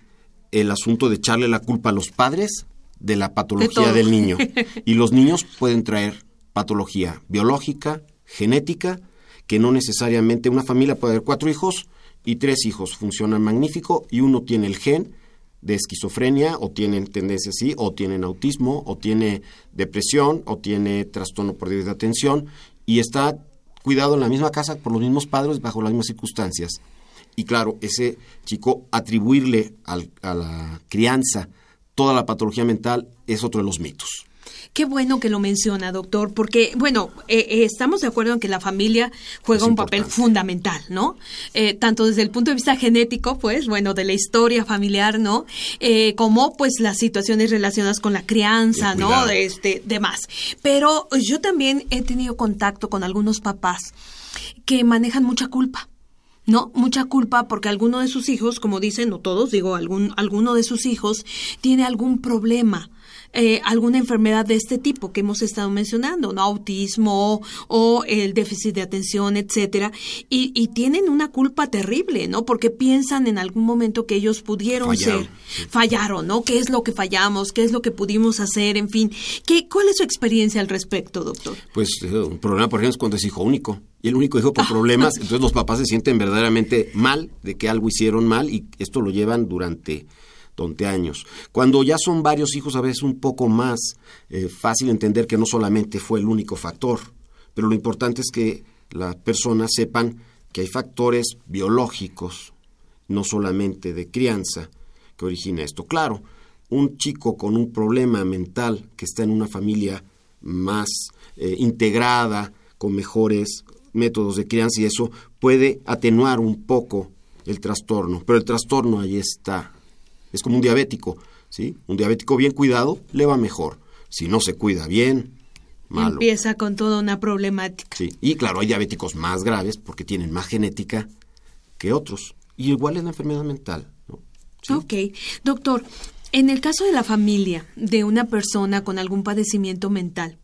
el asunto de echarle la culpa a los padres de la patología del niño. y los niños pueden traer patología biológica, genética, que no necesariamente una familia puede haber cuatro hijos y tres hijos funcionan magnífico y uno tiene el gen de esquizofrenia o tienen tendencia así o tienen autismo o tiene depresión o tiene trastorno por déficit de atención y está cuidado en la misma casa por los mismos padres bajo las mismas circunstancias. Y claro, ese chico atribuirle a la crianza toda la patología mental es otro de los mitos. Qué bueno que lo menciona, doctor, porque, bueno, eh, eh, estamos de acuerdo en que la familia juega un papel fundamental, ¿no? Eh, tanto desde el punto de vista genético, pues, bueno, de la historia familiar, ¿no? como, pues, las situaciones relacionadas con la crianza, ¿no? De este, demás. Pero yo también he tenido contacto con algunos papás que manejan mucha culpa. ¿No? Mucha culpa porque alguno de sus hijos, como dicen, no todos, digo, algún, alguno de sus hijos tiene algún problema eh, alguna enfermedad de este tipo que hemos estado mencionando, ¿no? Autismo o el déficit de atención, etcétera, y, tienen una culpa terrible, ¿no? Porque piensan en algún momento que ellos pudieron ser, fallaron, ¿no? ¿Qué es lo que fallamos? ¿Qué es lo que pudimos hacer? En fin, ¿qué, ¿cuál es su experiencia al respecto, doctor? Pues eh, un problema, por ejemplo, es cuando es hijo único y el único hijo con problemas, entonces los papás se sienten verdaderamente mal de que algo hicieron mal y esto lo llevan durante años. Cuando ya son varios hijos, a veces un poco más eh, fácil entender que no solamente fue el único factor, pero lo importante es que las personas sepan que hay factores biológicos, no solamente de crianza, que origina esto. Claro, un chico con un problema mental que está en una familia más eh, integrada, con mejores métodos de crianza y eso puede atenuar un poco el trastorno, pero el trastorno ahí está, es como un diabético, ¿sí? Un diabético bien cuidado le va mejor. Si no se cuida bien, malo. Empieza con toda una problemática. Sí, y claro, hay diabéticos más graves porque tienen más genética que otros. Y igual es la enfermedad mental, ¿no? Ok. Doctor, en el caso de la familia de una persona con algún padecimiento mental,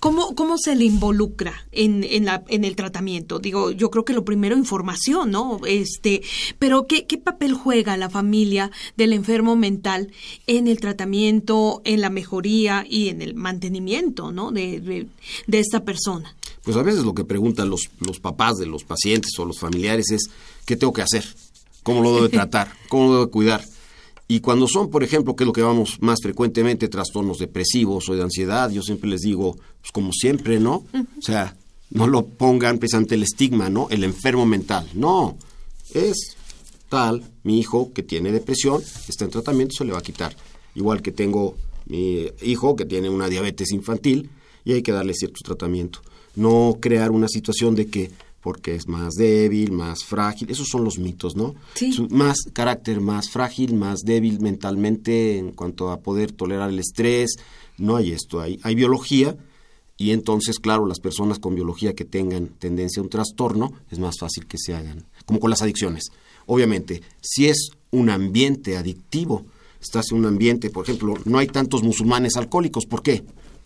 ¿Cómo, ¿Cómo se le involucra en, en, la, en el tratamiento? Digo, yo creo que lo primero, información, ¿no? Este, pero ¿qué, ¿qué papel juega la familia del enfermo mental en el tratamiento, en la mejoría y en el mantenimiento, ¿no? De, de, esta persona. Pues a veces lo que preguntan los, los papás de los pacientes o los familiares es, ¿qué tengo que hacer? ¿Cómo lo debo tratar? ¿Cómo lo debo cuidar? Y cuando son, por ejemplo, que es lo que vamos más frecuentemente, trastornos depresivos o de ansiedad, yo siempre les digo, pues como siempre, ¿no? O sea, no lo pongan ante el estigma, ¿no? El enfermo mental. No, es tal, mi hijo que tiene depresión, está en tratamiento, se le va a quitar. Igual que tengo mi hijo que tiene una diabetes infantil y hay que darle cierto tratamiento. No crear una situación de que porque es más débil, más frágil. Esos son los mitos, ¿no? Sí. Más carácter, más frágil, más débil mentalmente en cuanto a poder tolerar el estrés. No hay esto, hay, hay biología y entonces, claro, las personas con biología que tengan tendencia a un trastorno es más fácil que se hagan, como con las adicciones. Obviamente, si es un ambiente adictivo, estás en un ambiente, por ejemplo, no hay tantos musulmanes alcohólicos, ¿por qué?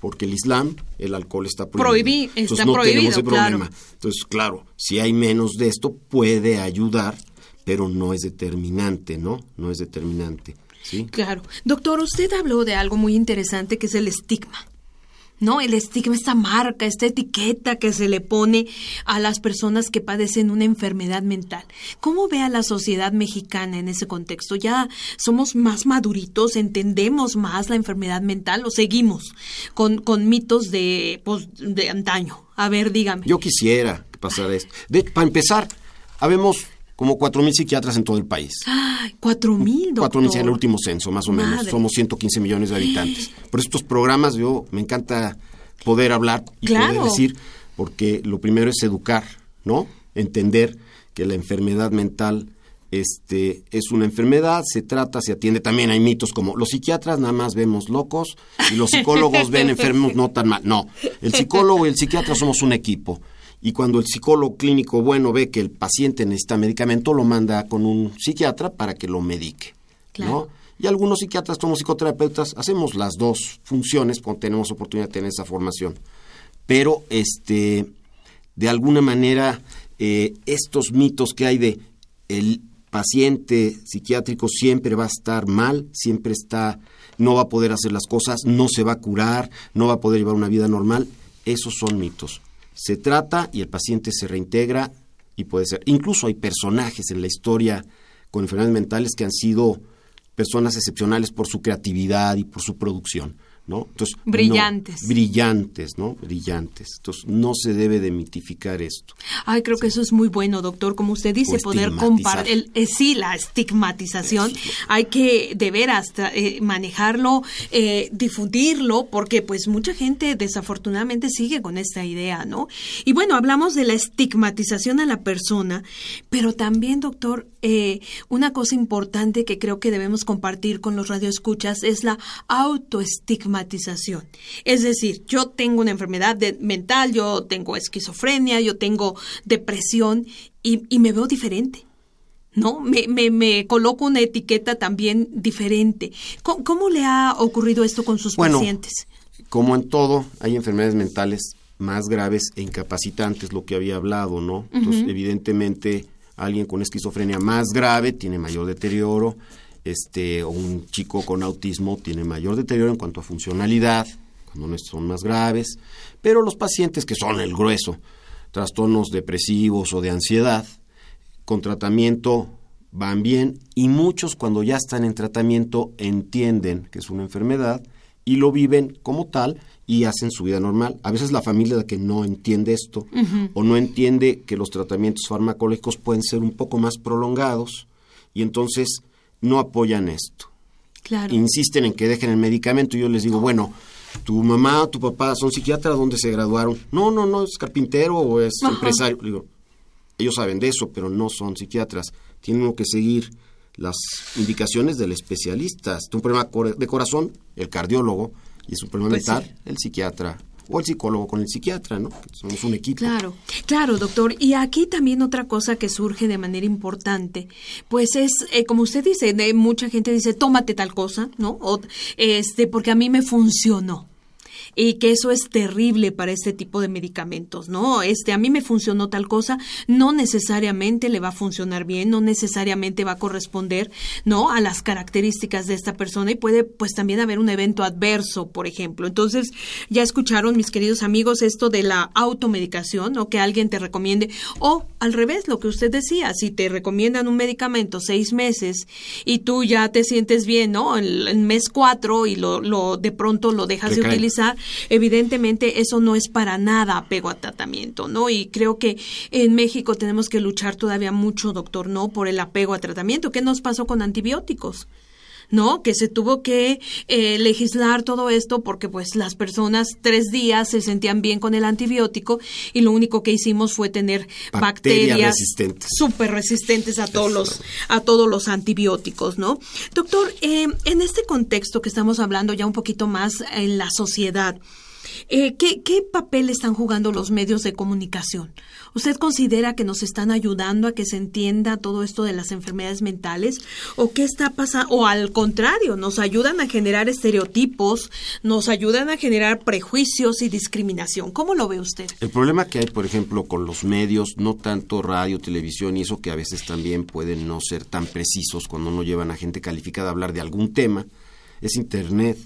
Porque el Islam, el alcohol está prohibido. Entonces no tenemos ese problema. Entonces, claro, si hay menos de esto, puede ayudar, pero no es determinante, ¿no? No es determinante. ¿sí? Claro. Doctor, usted habló de algo muy interesante que es el estigma. ¿No? El estigma, esta marca, esta etiqueta que se le pone a las personas que padecen una enfermedad mental. ¿Cómo ve a la sociedad mexicana en ese contexto? ¿Ya somos más maduritos, entendemos más la enfermedad mental o seguimos con, con mitos de, pues, de antaño? A ver, dígame. Yo quisiera que pasara esto. Para empezar, habemos como 4.000 psiquiatras en todo el país. ¡Ay, 4.000, doctor! 4.000 en el último censo, más o menos. Somos 115 millones de habitantes. Por estos programas yo me encanta poder hablar y poder decir, porque lo primero es educar, ¿no? Entender que la enfermedad mental este, es una enfermedad, se trata, se atiende. También hay mitos como los psiquiatras nada más vemos locos y los psicólogos ven enfermos no tan mal. No, el psicólogo y el psiquiatra somos un equipo. Y cuando el psicólogo clínico bueno ve que el paciente necesita medicamento, lo manda con un psiquiatra para que lo medique. ¿no? Y algunos psiquiatras como psicoterapeutas hacemos las dos funciones cuando tenemos oportunidad de tener esa formación. Pero este de alguna manera eh, estos mitos que hay de el paciente psiquiátrico siempre va a estar mal, siempre está, no va a poder hacer las cosas, no se va a curar, no va a poder llevar una vida normal, esos son mitos. Se trata y el paciente se reintegra y puede ser. Incluso hay personajes en la historia con enfermedades mentales que han sido personas excepcionales por su creatividad y por su producción. ¿No? Entonces, brillantes. brillantes, ¿no? Brillantes. Entonces, no se debe de mitificar esto. Ay, creo que eso es muy bueno, doctor. Como usted dice, poder compartir, eh, sí, la estigmatización. Hay que de veras eh, manejarlo, eh, difundirlo, porque pues mucha gente desafortunadamente sigue con esta idea, ¿no? Y bueno, hablamos de la estigmatización a la persona, pero también, doctor, una cosa importante que creo que debemos compartir con los radioescuchas es la autoestigmatización es decir, yo tengo una enfermedad mental, yo tengo esquizofrenia, yo tengo depresión y, me veo diferente. ¿no? Me, me, coloco una etiqueta también diferente. ¿Cómo, le ha ocurrido esto con sus pacientes? Como en todo, hay enfermedades mentales más graves e incapacitantes, lo que había hablado, ¿no? Entonces, evidentemente, alguien con esquizofrenia más grave tiene mayor deterioro, este, o un chico con autismo tiene mayor deterioro en cuanto a funcionalidad, cuando son más graves, pero los pacientes que son el grueso, trastornos depresivos o de ansiedad, con tratamiento van bien y muchos cuando ya están en tratamiento entienden que es una enfermedad y lo viven como tal y hacen su vida normal. A veces la familia que no entiende esto o no entiende que los tratamientos farmacológicos pueden ser un poco más prolongados y entonces no apoyan esto. Claro. Insisten en que dejen el medicamento y yo les digo, bueno, tu mamá tu papá son psiquiatras, ¿dónde se graduaron? No, no, no, es carpintero o es empresario. Digo, ellos saben de eso, pero no son psiquiatras. Tienen que seguir las indicaciones del especialista. Es un problema de corazón, el cardiólogo, y es un problema pues mental, el psiquiatra o el psicólogo con el psiquiatra, ¿no? Somos un equipo. Claro, claro, doctor. Y aquí también otra cosa que surge de manera importante, pues es, eh, como usted dice, de, mucha gente dice, tómate tal cosa, ¿no? O, este, porque a mí me funcionó y que eso es terrible para este tipo de medicamentos, ¿no? Este, a mí me funcionó tal cosa, no necesariamente le va a funcionar bien, no necesariamente va a corresponder, ¿no? A las características de esta persona y puede, pues, también haber un evento adverso, por ejemplo. Entonces, ya escucharon, mis queridos amigos, esto de la automedicación, o que alguien te recomiende, o al revés, lo que usted decía, si te recomiendan un medicamento seis meses y tú ya te sientes bien, ¿no? En, mes cuatro y lo, lo de pronto lo dejas de utilizar, evidentemente eso no es para nada apego a tratamiento, ¿no? Y creo que en México tenemos que luchar todavía mucho, doctor, ¿no? Por el apego a tratamiento. ¿Qué nos pasó con antibióticos? ¿No? Que se tuvo que eh, legislar todo esto porque pues las personas tres días se sentían bien con el antibiótico y lo único que hicimos fue tener bacterias, súper resistentes a todos los a todos los antibióticos, ¿no? Doctor, eh, en este contexto que estamos hablando ya un poquito más en la sociedad, eh, ¿qué, ¿Qué papel están jugando los medios de comunicación? ¿Usted considera que nos están ayudando a que se entienda todo esto de las enfermedades mentales? ¿O qué está pasando? O al contrario, nos ayudan a generar estereotipos, nos ayudan a generar prejuicios y discriminación. ¿Cómo lo ve usted? El problema que hay, por ejemplo, con los medios, no tanto radio, televisión y eso que a veces también pueden no ser tan precisos cuando no llevan a gente calificada a hablar de algún tema, es Internet.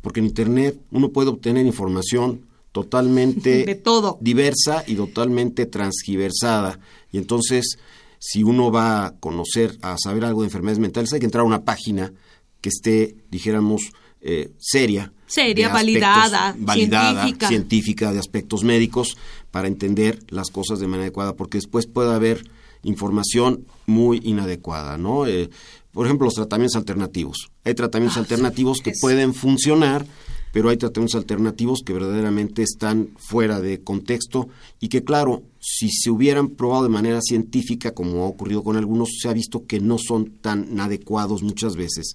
Porque en Internet uno puede obtener información totalmente diversa y totalmente transgiversada. Y entonces, si uno va a conocer, a saber algo de enfermedades mentales, hay que entrar a una página que esté, dijéramos, eh, seria. Seria, validada, validada científica. de aspectos médicos, para entender las cosas de manera adecuada, porque después puede haber información muy inadecuada, ¿no? Eh, por ejemplo, los tratamientos alternativos. Hay tratamientos ah, alternativos que pueden funcionar pero hay tratamientos alternativos que verdaderamente están fuera de contexto y que, claro, si se hubieran probado de manera científica, como ha ocurrido con algunos, se ha visto que no son tan adecuados muchas veces.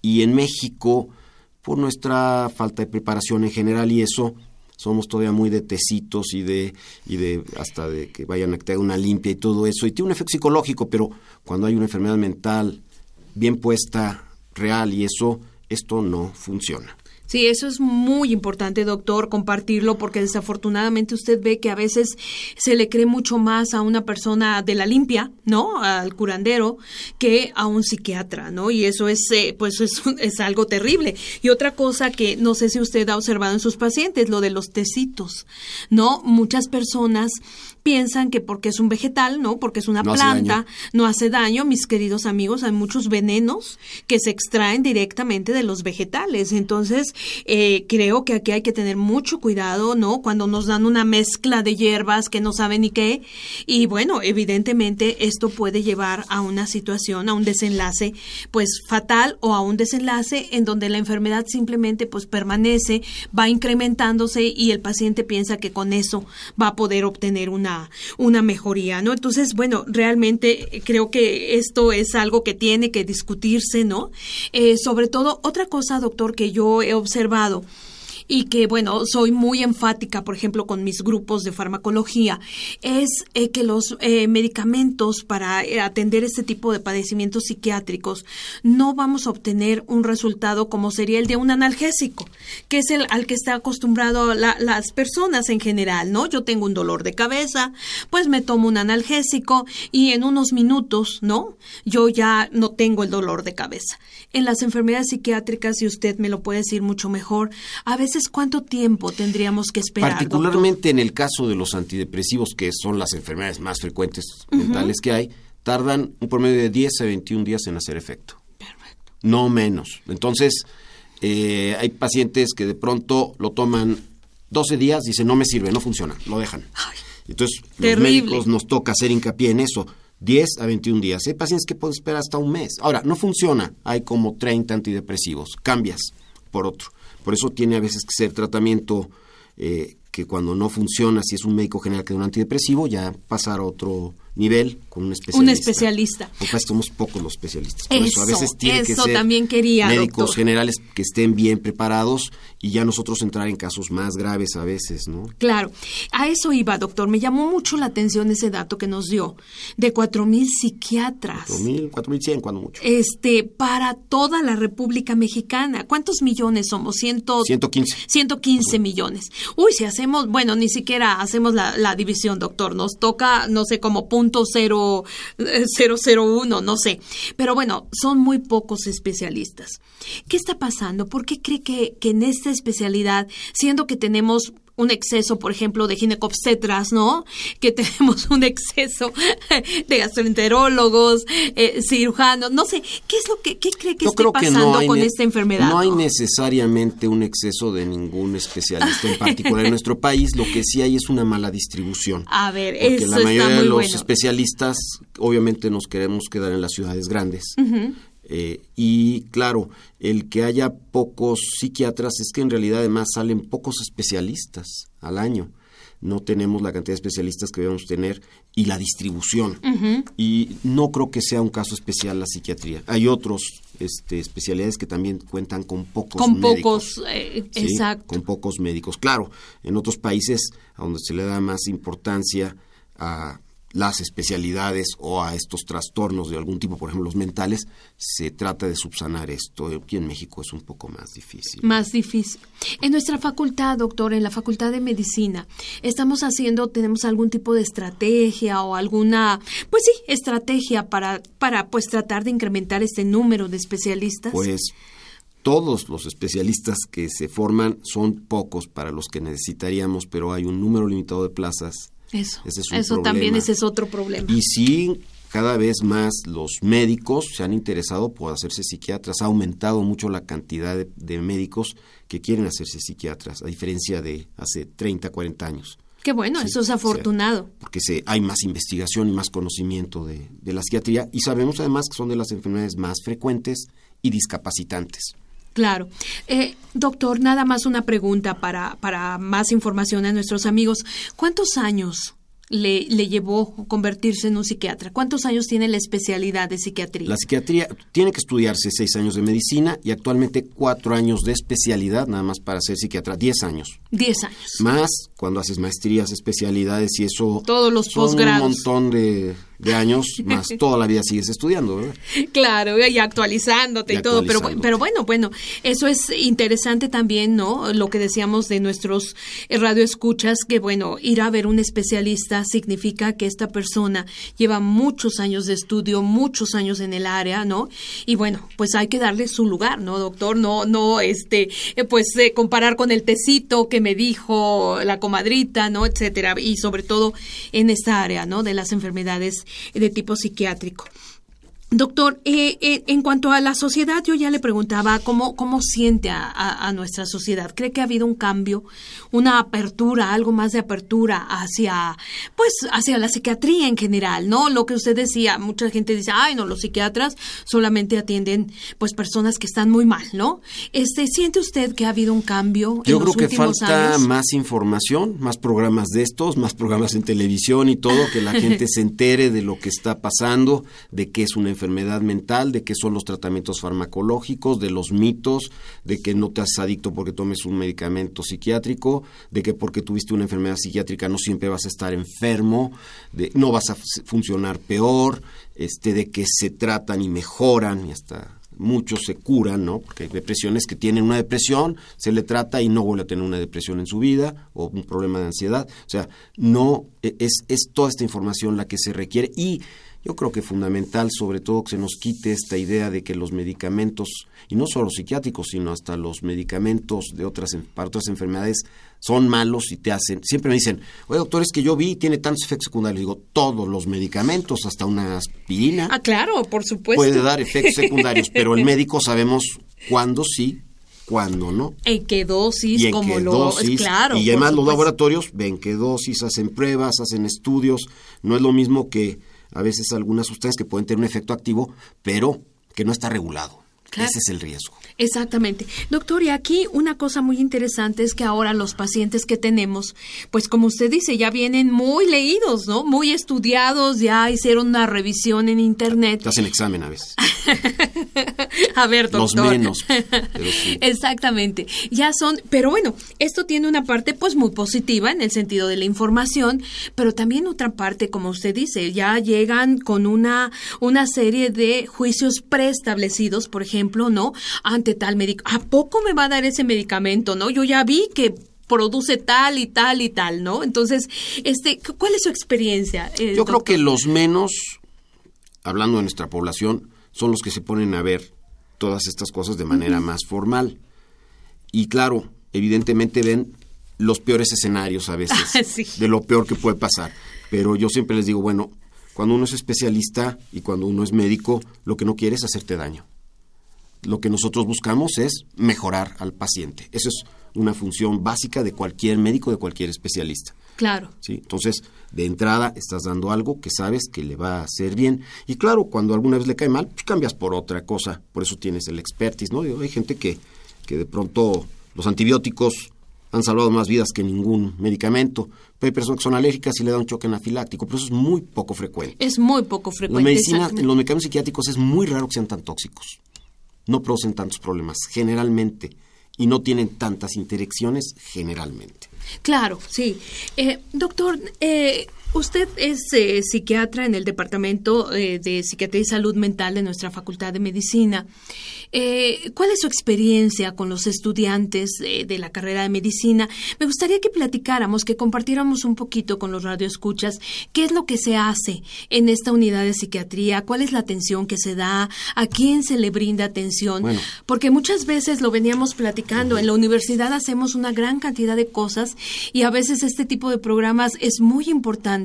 Y en México, por nuestra falta de preparación en general y eso, somos todavía muy de tecitos y de, y de hasta de que vayan a tener una limpia y todo eso. Y tiene un efecto psicológico, pero cuando hay una enfermedad mental bien puesta, real y eso, esto no funciona. Sí, eso es muy importante, doctor, compartirlo, porque desafortunadamente usted ve que a veces se le cree mucho más a una persona de la limpia, ¿no? Al curandero, que a un psiquiatra, ¿no? Y eso es, eh, pues, es, es algo terrible. Y otra cosa que no sé si usted ha observado en sus pacientes, lo de los tecitos, ¿no? Muchas personas piensan que porque es un vegetal, ¿no? Porque es una planta, no hace daño. Mis queridos amigos, hay muchos venenos que se extraen directamente de los vegetales. Entonces, eh, creo que aquí hay que tener mucho cuidado, ¿no? Cuando nos dan una mezcla de hierbas que no saben ni qué. Y bueno, evidentemente esto puede llevar a una situación, a un desenlace, pues fatal o a un desenlace en donde la enfermedad simplemente pues permanece, va incrementándose y el paciente piensa que con eso va a poder obtener una una, mejoría, ¿no? Entonces, bueno, realmente creo que esto es algo que tiene que discutirse, ¿no? Eh, sobre todo, otra cosa, doctor, que yo he observado, y que, bueno, soy muy enfática, por ejemplo, con mis grupos de farmacología, es eh, que los eh, medicamentos para eh, atender este tipo de padecimientos psiquiátricos no vamos a obtener un resultado como sería el de un analgésico, que es el al que está acostumbrado las personas en general, ¿no? Yo tengo un dolor de cabeza, pues me tomo un analgésico y en unos minutos, ¿no? Yo ya no tengo el dolor de cabeza. En las enfermedades psiquiátricas, y usted me lo puede decir mucho mejor, a veces ¿cuánto tiempo tendríamos que esperar? Particularmente en el caso de los antidepresivos, que son las enfermedades más frecuentes mentales que hay, tardan un promedio de 10 a 21 días en hacer efecto. Perfecto. No menos. Entonces, eh, hay pacientes que de pronto lo toman 12 días, dicen no me sirve, no funciona, lo dejan. Entonces, los médicos nos toca hacer hincapié en eso. 10 a 21 días. Hay pacientes que pueden esperar hasta un mes. Ahora, no funciona. Hay como 30 antidepresivos. Cambias por otro. Por eso tiene a veces que ser tratamiento eh, que cuando no funciona, si es un médico general que da un antidepresivo, ya pasar a otro nivel con un especialista. Un especialista. Porque somos pocos los especialistas. Por eso, a veces tiene que ser también quería, médicos generales que estén bien preparados y ya nosotros entrar en casos más graves a veces, ¿no? Claro. A eso iba, doctor. Me llamó mucho la atención ese dato que nos dio de cuatro mil psiquiatras. Cuatro mil, cuatro mil cien, cuando mucho. Este, para toda la República Mexicana. ¿Cuántos millones somos? Ciento, 115. 115 millones. Uy, si hacemos, bueno, ni siquiera hacemos la, la división, doctor. Nos toca, no sé, como punto cero, cero, cero uno, no sé. Pero bueno, son muy pocos especialistas. ¿Qué está pasando? ¿Por qué cree que, que en esta especialidad, siendo que tenemos un exceso, por ejemplo, de ginecobstetras, ¿no? Que tenemos un exceso de gastroenterólogos, eh, cirujanos, no sé, ¿qué es lo que qué cree que está pasando con esta enfermedad? No hay necesariamente un exceso de ningún especialista en particular en nuestro país, lo que sí hay es una mala distribución. A ver, porque la mayoría de los especialistas obviamente nos queremos quedar en las ciudades grandes. Eh, y claro, el que haya pocos psiquiatras es que en realidad además salen pocos especialistas al año. No tenemos la cantidad de especialistas que debemos tener y la distribución. Y no creo que sea un caso especial la psiquiatría. Hay otros este, especialidades que también cuentan con pocos con médicos. Pocos, eh, exacto. Con pocos médicos. Claro, en otros países a donde se le da más importancia a las especialidades o a estos trastornos de algún tipo, por ejemplo los mentales, se trata de subsanar esto. Aquí en México es un poco más difícil. Más difícil. En nuestra facultad, doctor, en la Facultad de Medicina, estamos haciendo, tenemos algún tipo de estrategia o alguna, pues sí, estrategia para, para pues tratar de incrementar este número de especialistas. Pues todos los especialistas que se forman son pocos para los que necesitaríamos, pero hay un número limitado de plazas eso, eso también ese es otro problema. Y sí, cada vez más los médicos se han interesado por hacerse psiquiatras. Ha aumentado mucho la cantidad de, médicos que quieren hacerse psiquiatras, a diferencia de hace 30, 40 años. Qué bueno, eso es afortunado. porque se, hay más investigación y más conocimiento de, de la psiquiatría y sabemos además que son de las enfermedades más frecuentes y discapacitantes. Claro. Eh, doctor, nada más una pregunta para, para más información a nuestros amigos. ¿Cuántos años le, le, llevó convertirse en un psiquiatra? ¿Cuántos años tiene la especialidad de psiquiatría? La psiquiatría tiene que estudiarse seis años de medicina y actualmente cuatro años de especialidad, nada más para ser psiquiatra, diez años. Diez años. Más cuando haces maestrías, especialidades y eso. Todos los posgrados. Un montón de, de años, más toda la vida sigues estudiando, ¿verdad? Claro, y actualizándote y, y todo. Pero, pero bueno, bueno, eso es interesante también, ¿no? Lo que decíamos de nuestros radioescuchas, que bueno, ir a ver un especialista significa que esta persona lleva muchos años de estudio, muchos años en el área, ¿no? Y bueno, pues hay que darle su lugar, ¿no, doctor? No, no, este, pues eh, comparar con el tecito que me dijo la comadrita, ¿no? Etcétera. Y sobre todo en esta área, ¿no? De las enfermedades de tipo psiquiátrico. Doctor, eh, eh, en cuanto a la sociedad, yo ya le preguntaba cómo, cómo siente a, a, a, nuestra sociedad. ¿Cree que ha habido un cambio, una apertura, algo más de apertura hacia, pues, hacia la psiquiatría en general, ¿no? Lo que usted decía, mucha gente dice, ay, no, los psiquiatras solamente atienden, pues, personas que están muy mal, ¿no? Este, ¿siente usted que ha habido un cambio? Yo en creo los que falta años? más información, más programas de estos, más programas en televisión y todo, que la gente se entere de lo que está pasando, de qué es una enfermedad enfermedad mental, de qué son los tratamientos farmacológicos, de los mitos, de que no te haces adicto porque tomes un medicamento psiquiátrico, de que porque tuviste una enfermedad psiquiátrica no siempre vas a estar enfermo, de no vas a funcionar peor, este, de que se tratan y mejoran y hasta muchos se curan, ¿no? Porque hay depresiones que tienen una depresión, se le trata y no vuelve a tener una depresión en su vida o un problema de ansiedad. O sea, no es, es toda esta información la que se requiere y yo creo que fundamental, sobre todo, que se nos quite esta idea de que los medicamentos, y no solo psiquiátricos, sino hasta los medicamentos de otras, para otras enfermedades, son malos y te hacen. Siempre me dicen, oye, doctor, es que yo vi, tiene tantos efectos secundarios. Digo, todos los medicamentos, hasta una aspirina. Ah, claro, por supuesto. Puede dar efectos secundarios, pero el médico sabemos cuándo sí, cuándo no. En qué dosis, y en como qué lo. dosis, claro. Y además los laboratorios ven qué dosis, hacen pruebas, hacen estudios. No es lo mismo que a veces algunas sustancias que pueden tener un efecto activo, pero que no está regulado. Claro. Ese es el riesgo. Exactamente. Doctor, y aquí una cosa muy interesante es que ahora los pacientes que tenemos, pues como usted dice, ya vienen muy leídos, ¿no? Muy estudiados, ya hicieron una revisión en Internet. Te hacen examen a veces. a ver, doctor. Los menos. Pero sí. Exactamente. Ya son, pero bueno, esto tiene una parte pues muy positiva en el sentido de la información, pero también otra parte, como usted dice, ya llegan con una, una serie de juicios preestablecidos, por ejemplo, ¿no? Ante tal médico. ¿A poco me va a dar ese medicamento, no? Yo ya vi que produce tal y tal y tal, ¿no? Entonces, este, ¿cuál es su experiencia? Eh, Yo creo que los menos, hablando de nuestra población, son los que se ponen a ver todas estas cosas de manera más formal. Y claro, evidentemente ven los peores escenarios a veces, Sí. de lo peor que puede pasar. Pero yo siempre les digo, bueno, cuando uno es especialista y cuando uno es médico, lo que no quiere es hacerte daño. Lo que nosotros buscamos es mejorar al paciente. Eso es una función básica de cualquier médico, de cualquier especialista. Claro. ¿sí? Entonces, de entrada estás dando algo que sabes que le va a hacer bien. Y claro, cuando alguna vez le cae mal, pues cambias por otra cosa. Por eso tienes el expertise, ¿no? Hay gente que, que de pronto los antibióticos han salvado más vidas que ningún medicamento. Pero hay personas que son alérgicas y le da un choque anafiláctico, pero eso es muy poco frecuente. Es muy poco La frecuente. medicina, exactamente. los medicamentos psiquiátricos es muy raro que sean tan tóxicos. No producen tantos problemas, generalmente. Y no tienen tantas interacciones, generalmente. Claro, sí. Eh, doctor, eh, usted es eh, psiquiatra en el Departamento eh, de Psiquiatría y Salud Mental de nuestra Facultad de Medicina. Eh, ¿Cuál es su experiencia con los estudiantes eh, de la carrera de medicina? Me gustaría que platicáramos, que compartiéramos un poquito con los radioescuchas qué es lo que se hace en esta unidad de psiquiatría, cuál es la atención que se da, a quién se le brinda atención, Bueno. porque muchas veces lo veníamos platicando, en la universidad hacemos una gran cantidad de cosas y a veces este tipo de programas es muy importante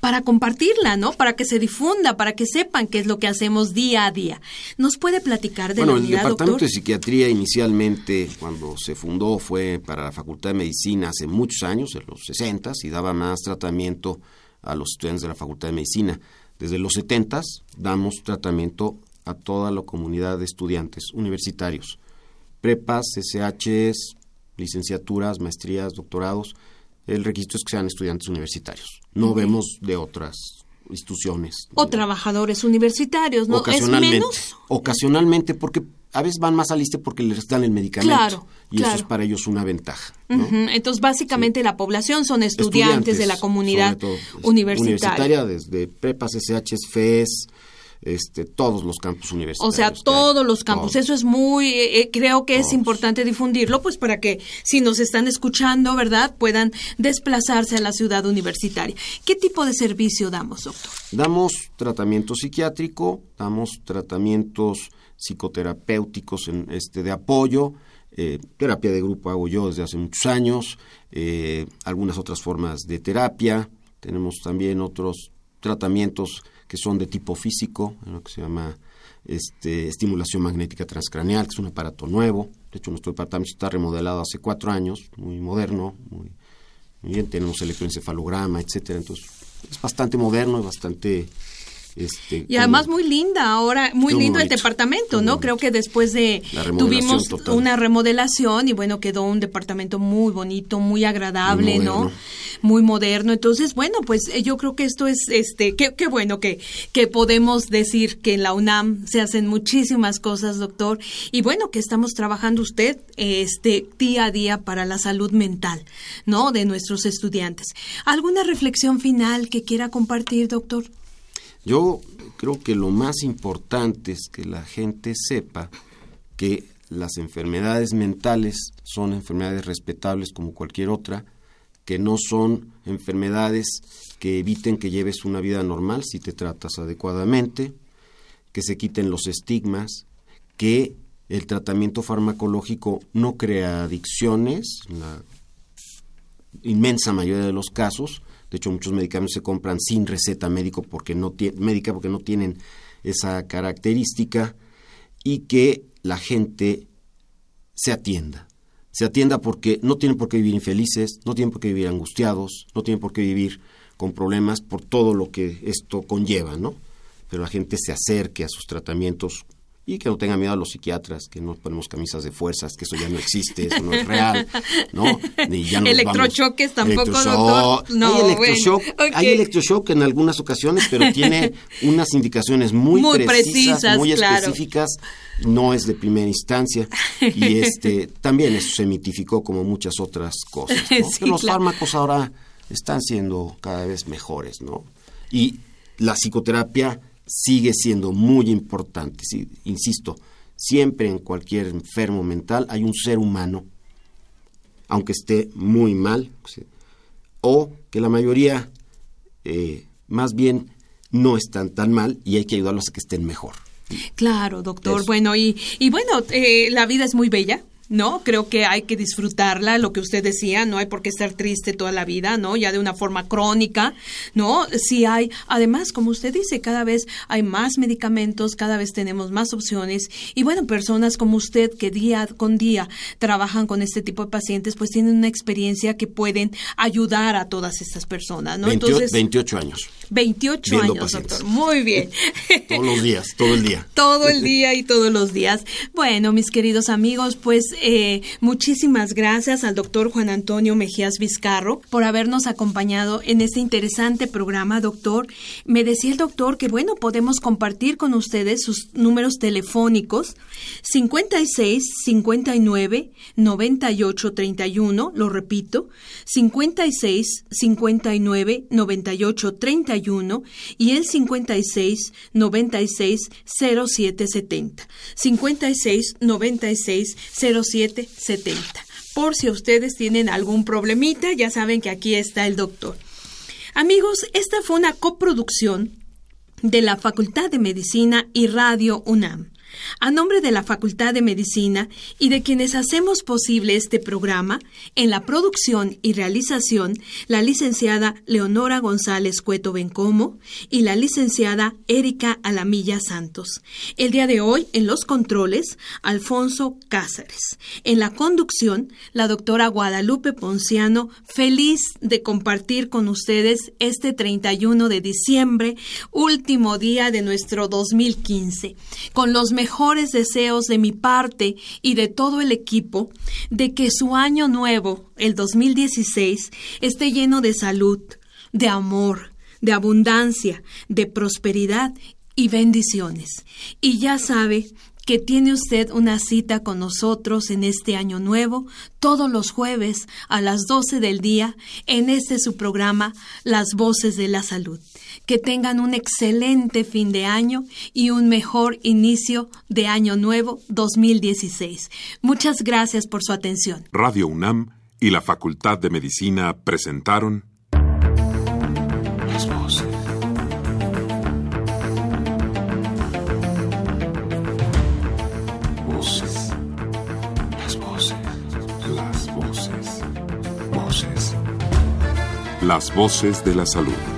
para compartirla, ¿no? Para que se difunda, para que sepan qué es lo que hacemos día a día. ¿Nos puede platicar de Bueno, la el unidad, Departamento doctor? de Psiquiatría inicialmente, cuando se fundó, fue para la Facultad de Medicina hace muchos años, en los 60, y daba más tratamiento a los estudiantes de la Facultad de Medicina. Desde los 70 damos tratamiento a toda la comunidad de estudiantes universitarios. prepas, SHs, licenciaturas, maestrías, doctorados. El requisito es que sean estudiantes universitarios. No vemos de otras instituciones. O trabajadores universitarios, ¿no? Ocasionalmente. ¿Es menos? Ocasionalmente, porque a veces van más al ISTE porque les dan el medicamento. Claro, y eso es para ellos una ventaja. Entonces, básicamente la población son estudiantes, de la comunidad todo, es- universitaria. desde prepas, SHs, FES, este, todos los campus O universitarios. sea, que hay. todos los campus. Todos. Eso es muy, eh, eh, creo que es importante difundirlo, pues para que si nos están escuchando, ¿verdad?, puedan desplazarse a la ciudad universitaria. ¿Qué tipo de servicio damos, doctor? Damos tratamiento psiquiátrico, damos tratamientos psicoterapéuticos en, este, de apoyo, eh, terapia de grupo hago yo desde hace muchos años, eh, algunas otras formas de terapia, tenemos también otros tratamientos que son de tipo físico, lo que se llama este, estimulación magnética transcraneal, que es un aparato nuevo, de hecho nuestro departamento está remodelado hace cuatro años, muy moderno, muy, muy bien, tenemos electroencefalograma, etcétera, entonces es bastante moderno, es bastante este Y además como- muy linda ahora, muy lindo el departamento, ¿no? Creo que después de tuvimos total. una remodelación y bueno, quedó un departamento muy bonito, muy agradable, Muy ¿no? Muy moderno. Entonces, bueno, pues eh, yo creo que esto es este qué qué bueno que que podemos decir que en la UNAM se hacen muchísimas cosas, doctor, y bueno, que estamos trabajando usted este día a día para la salud mental, ¿no? de nuestros estudiantes. ¿Alguna reflexión final que quiera compartir, doctor? Yo creo que lo más importante es que la gente sepa que las enfermedades mentales son enfermedades respetables como cualquier otra, que no son enfermedades que eviten que lleves una vida normal si te tratas adecuadamente, que se quiten los estigmas, que el tratamiento farmacológico no crea adicciones, en la inmensa mayoría de los casos. De hecho, muchos medicamentos se compran sin receta médico porque no médica porque no tienen esa característica y que la gente se atienda. Se atienda porque no tienen por qué vivir infelices, no tienen por qué vivir angustiados, no tienen por qué vivir con problemas por todo lo que esto conlleva, ¿no? Pero la gente se acerque a sus tratamientos y que no tenga miedo a los psiquiatras, que no ponemos camisas de fuerzas, que eso ya no existe, eso no es real, ¿no? Ni ya nos Electrochoques vamos- tampoco, Electroshock. doctor. No, hay electroshock, bueno, hay electroshock en algunas ocasiones, pero tiene unas indicaciones muy, Muy precisas, precisas, muy claro. específicas, no es de primera instancia y este también eso se mitificó como muchas otras cosas. ¿no? Sí, Pero los claro. fármacos ahora están siendo cada vez mejores, ¿no? Y la psicoterapia sigue siendo muy importante. sí, insisto, siempre en cualquier enfermo mental hay un ser humano, aunque esté muy mal, sí, o que la mayoría eh, más bien no están tan mal y hay que ayudarlos a que estén mejor. Claro, doctor. Eso. Bueno, y, y bueno, eh, la vida es muy bella. ¿No? Creo que hay que disfrutarla, lo que usted decía, no hay por qué estar triste toda la vida, ¿no? Ya de una forma crónica, ¿no? Sí hay, además, como usted dice, cada vez hay más medicamentos, cada vez tenemos más opciones y bueno, personas como usted que día con día trabajan con este tipo de pacientes, pues tienen una experiencia que pueden ayudar a todas estas personas, ¿no? 28 Entonces, 28 años, 28 viendo años, pacientes. doctor. Muy bien. todos los días, todo el día. todo el día y todos los días. Bueno, mis queridos amigos, pues eh, muchísimas gracias al doctor Juan Antonio Mejías Vizcarro por habernos acompañado en este interesante programa, doctor. Me decía el doctor que, bueno, podemos compartir con ustedes sus números telefónicos 56 59 98 31, lo repito, 56 59 98 31 y el 56 96 07 70. 56 96 07 70. Por si ustedes tienen algún problemita, ya saben que aquí está el doctor. Amigos, esta fue una coproducción de la Facultad de Medicina y Radio UNAM. A nombre de la Facultad de Medicina y de quienes hacemos posible este programa, en la producción y realización, la licenciada Leonora González Cueto Bencomo y la licenciada Erika Alamilla Santos. El día de hoy, en los controles, Alfonso Cáceres. En la conducción, la doctora Guadalupe Ponciano, feliz de compartir con ustedes este 31 de diciembre, último día de nuestro 2015, con los mejores mejores deseos de mi parte y de todo el equipo de que su año nuevo, el 2016, esté lleno de salud, de amor, de abundancia, de prosperidad y bendiciones. Y ya sabe que tiene usted una cita con nosotros en este año nuevo, todos los jueves a las 12 del día, en este su programa Las Voces de la Salud. Que tengan un excelente fin de año y un mejor inicio de año nuevo 2016. Muchas gracias por su atención. Radio UNAM y la Facultad de Medicina presentaron Las voces. Voces. Las voces. Las voces. Voces. Las Voces de la Salud.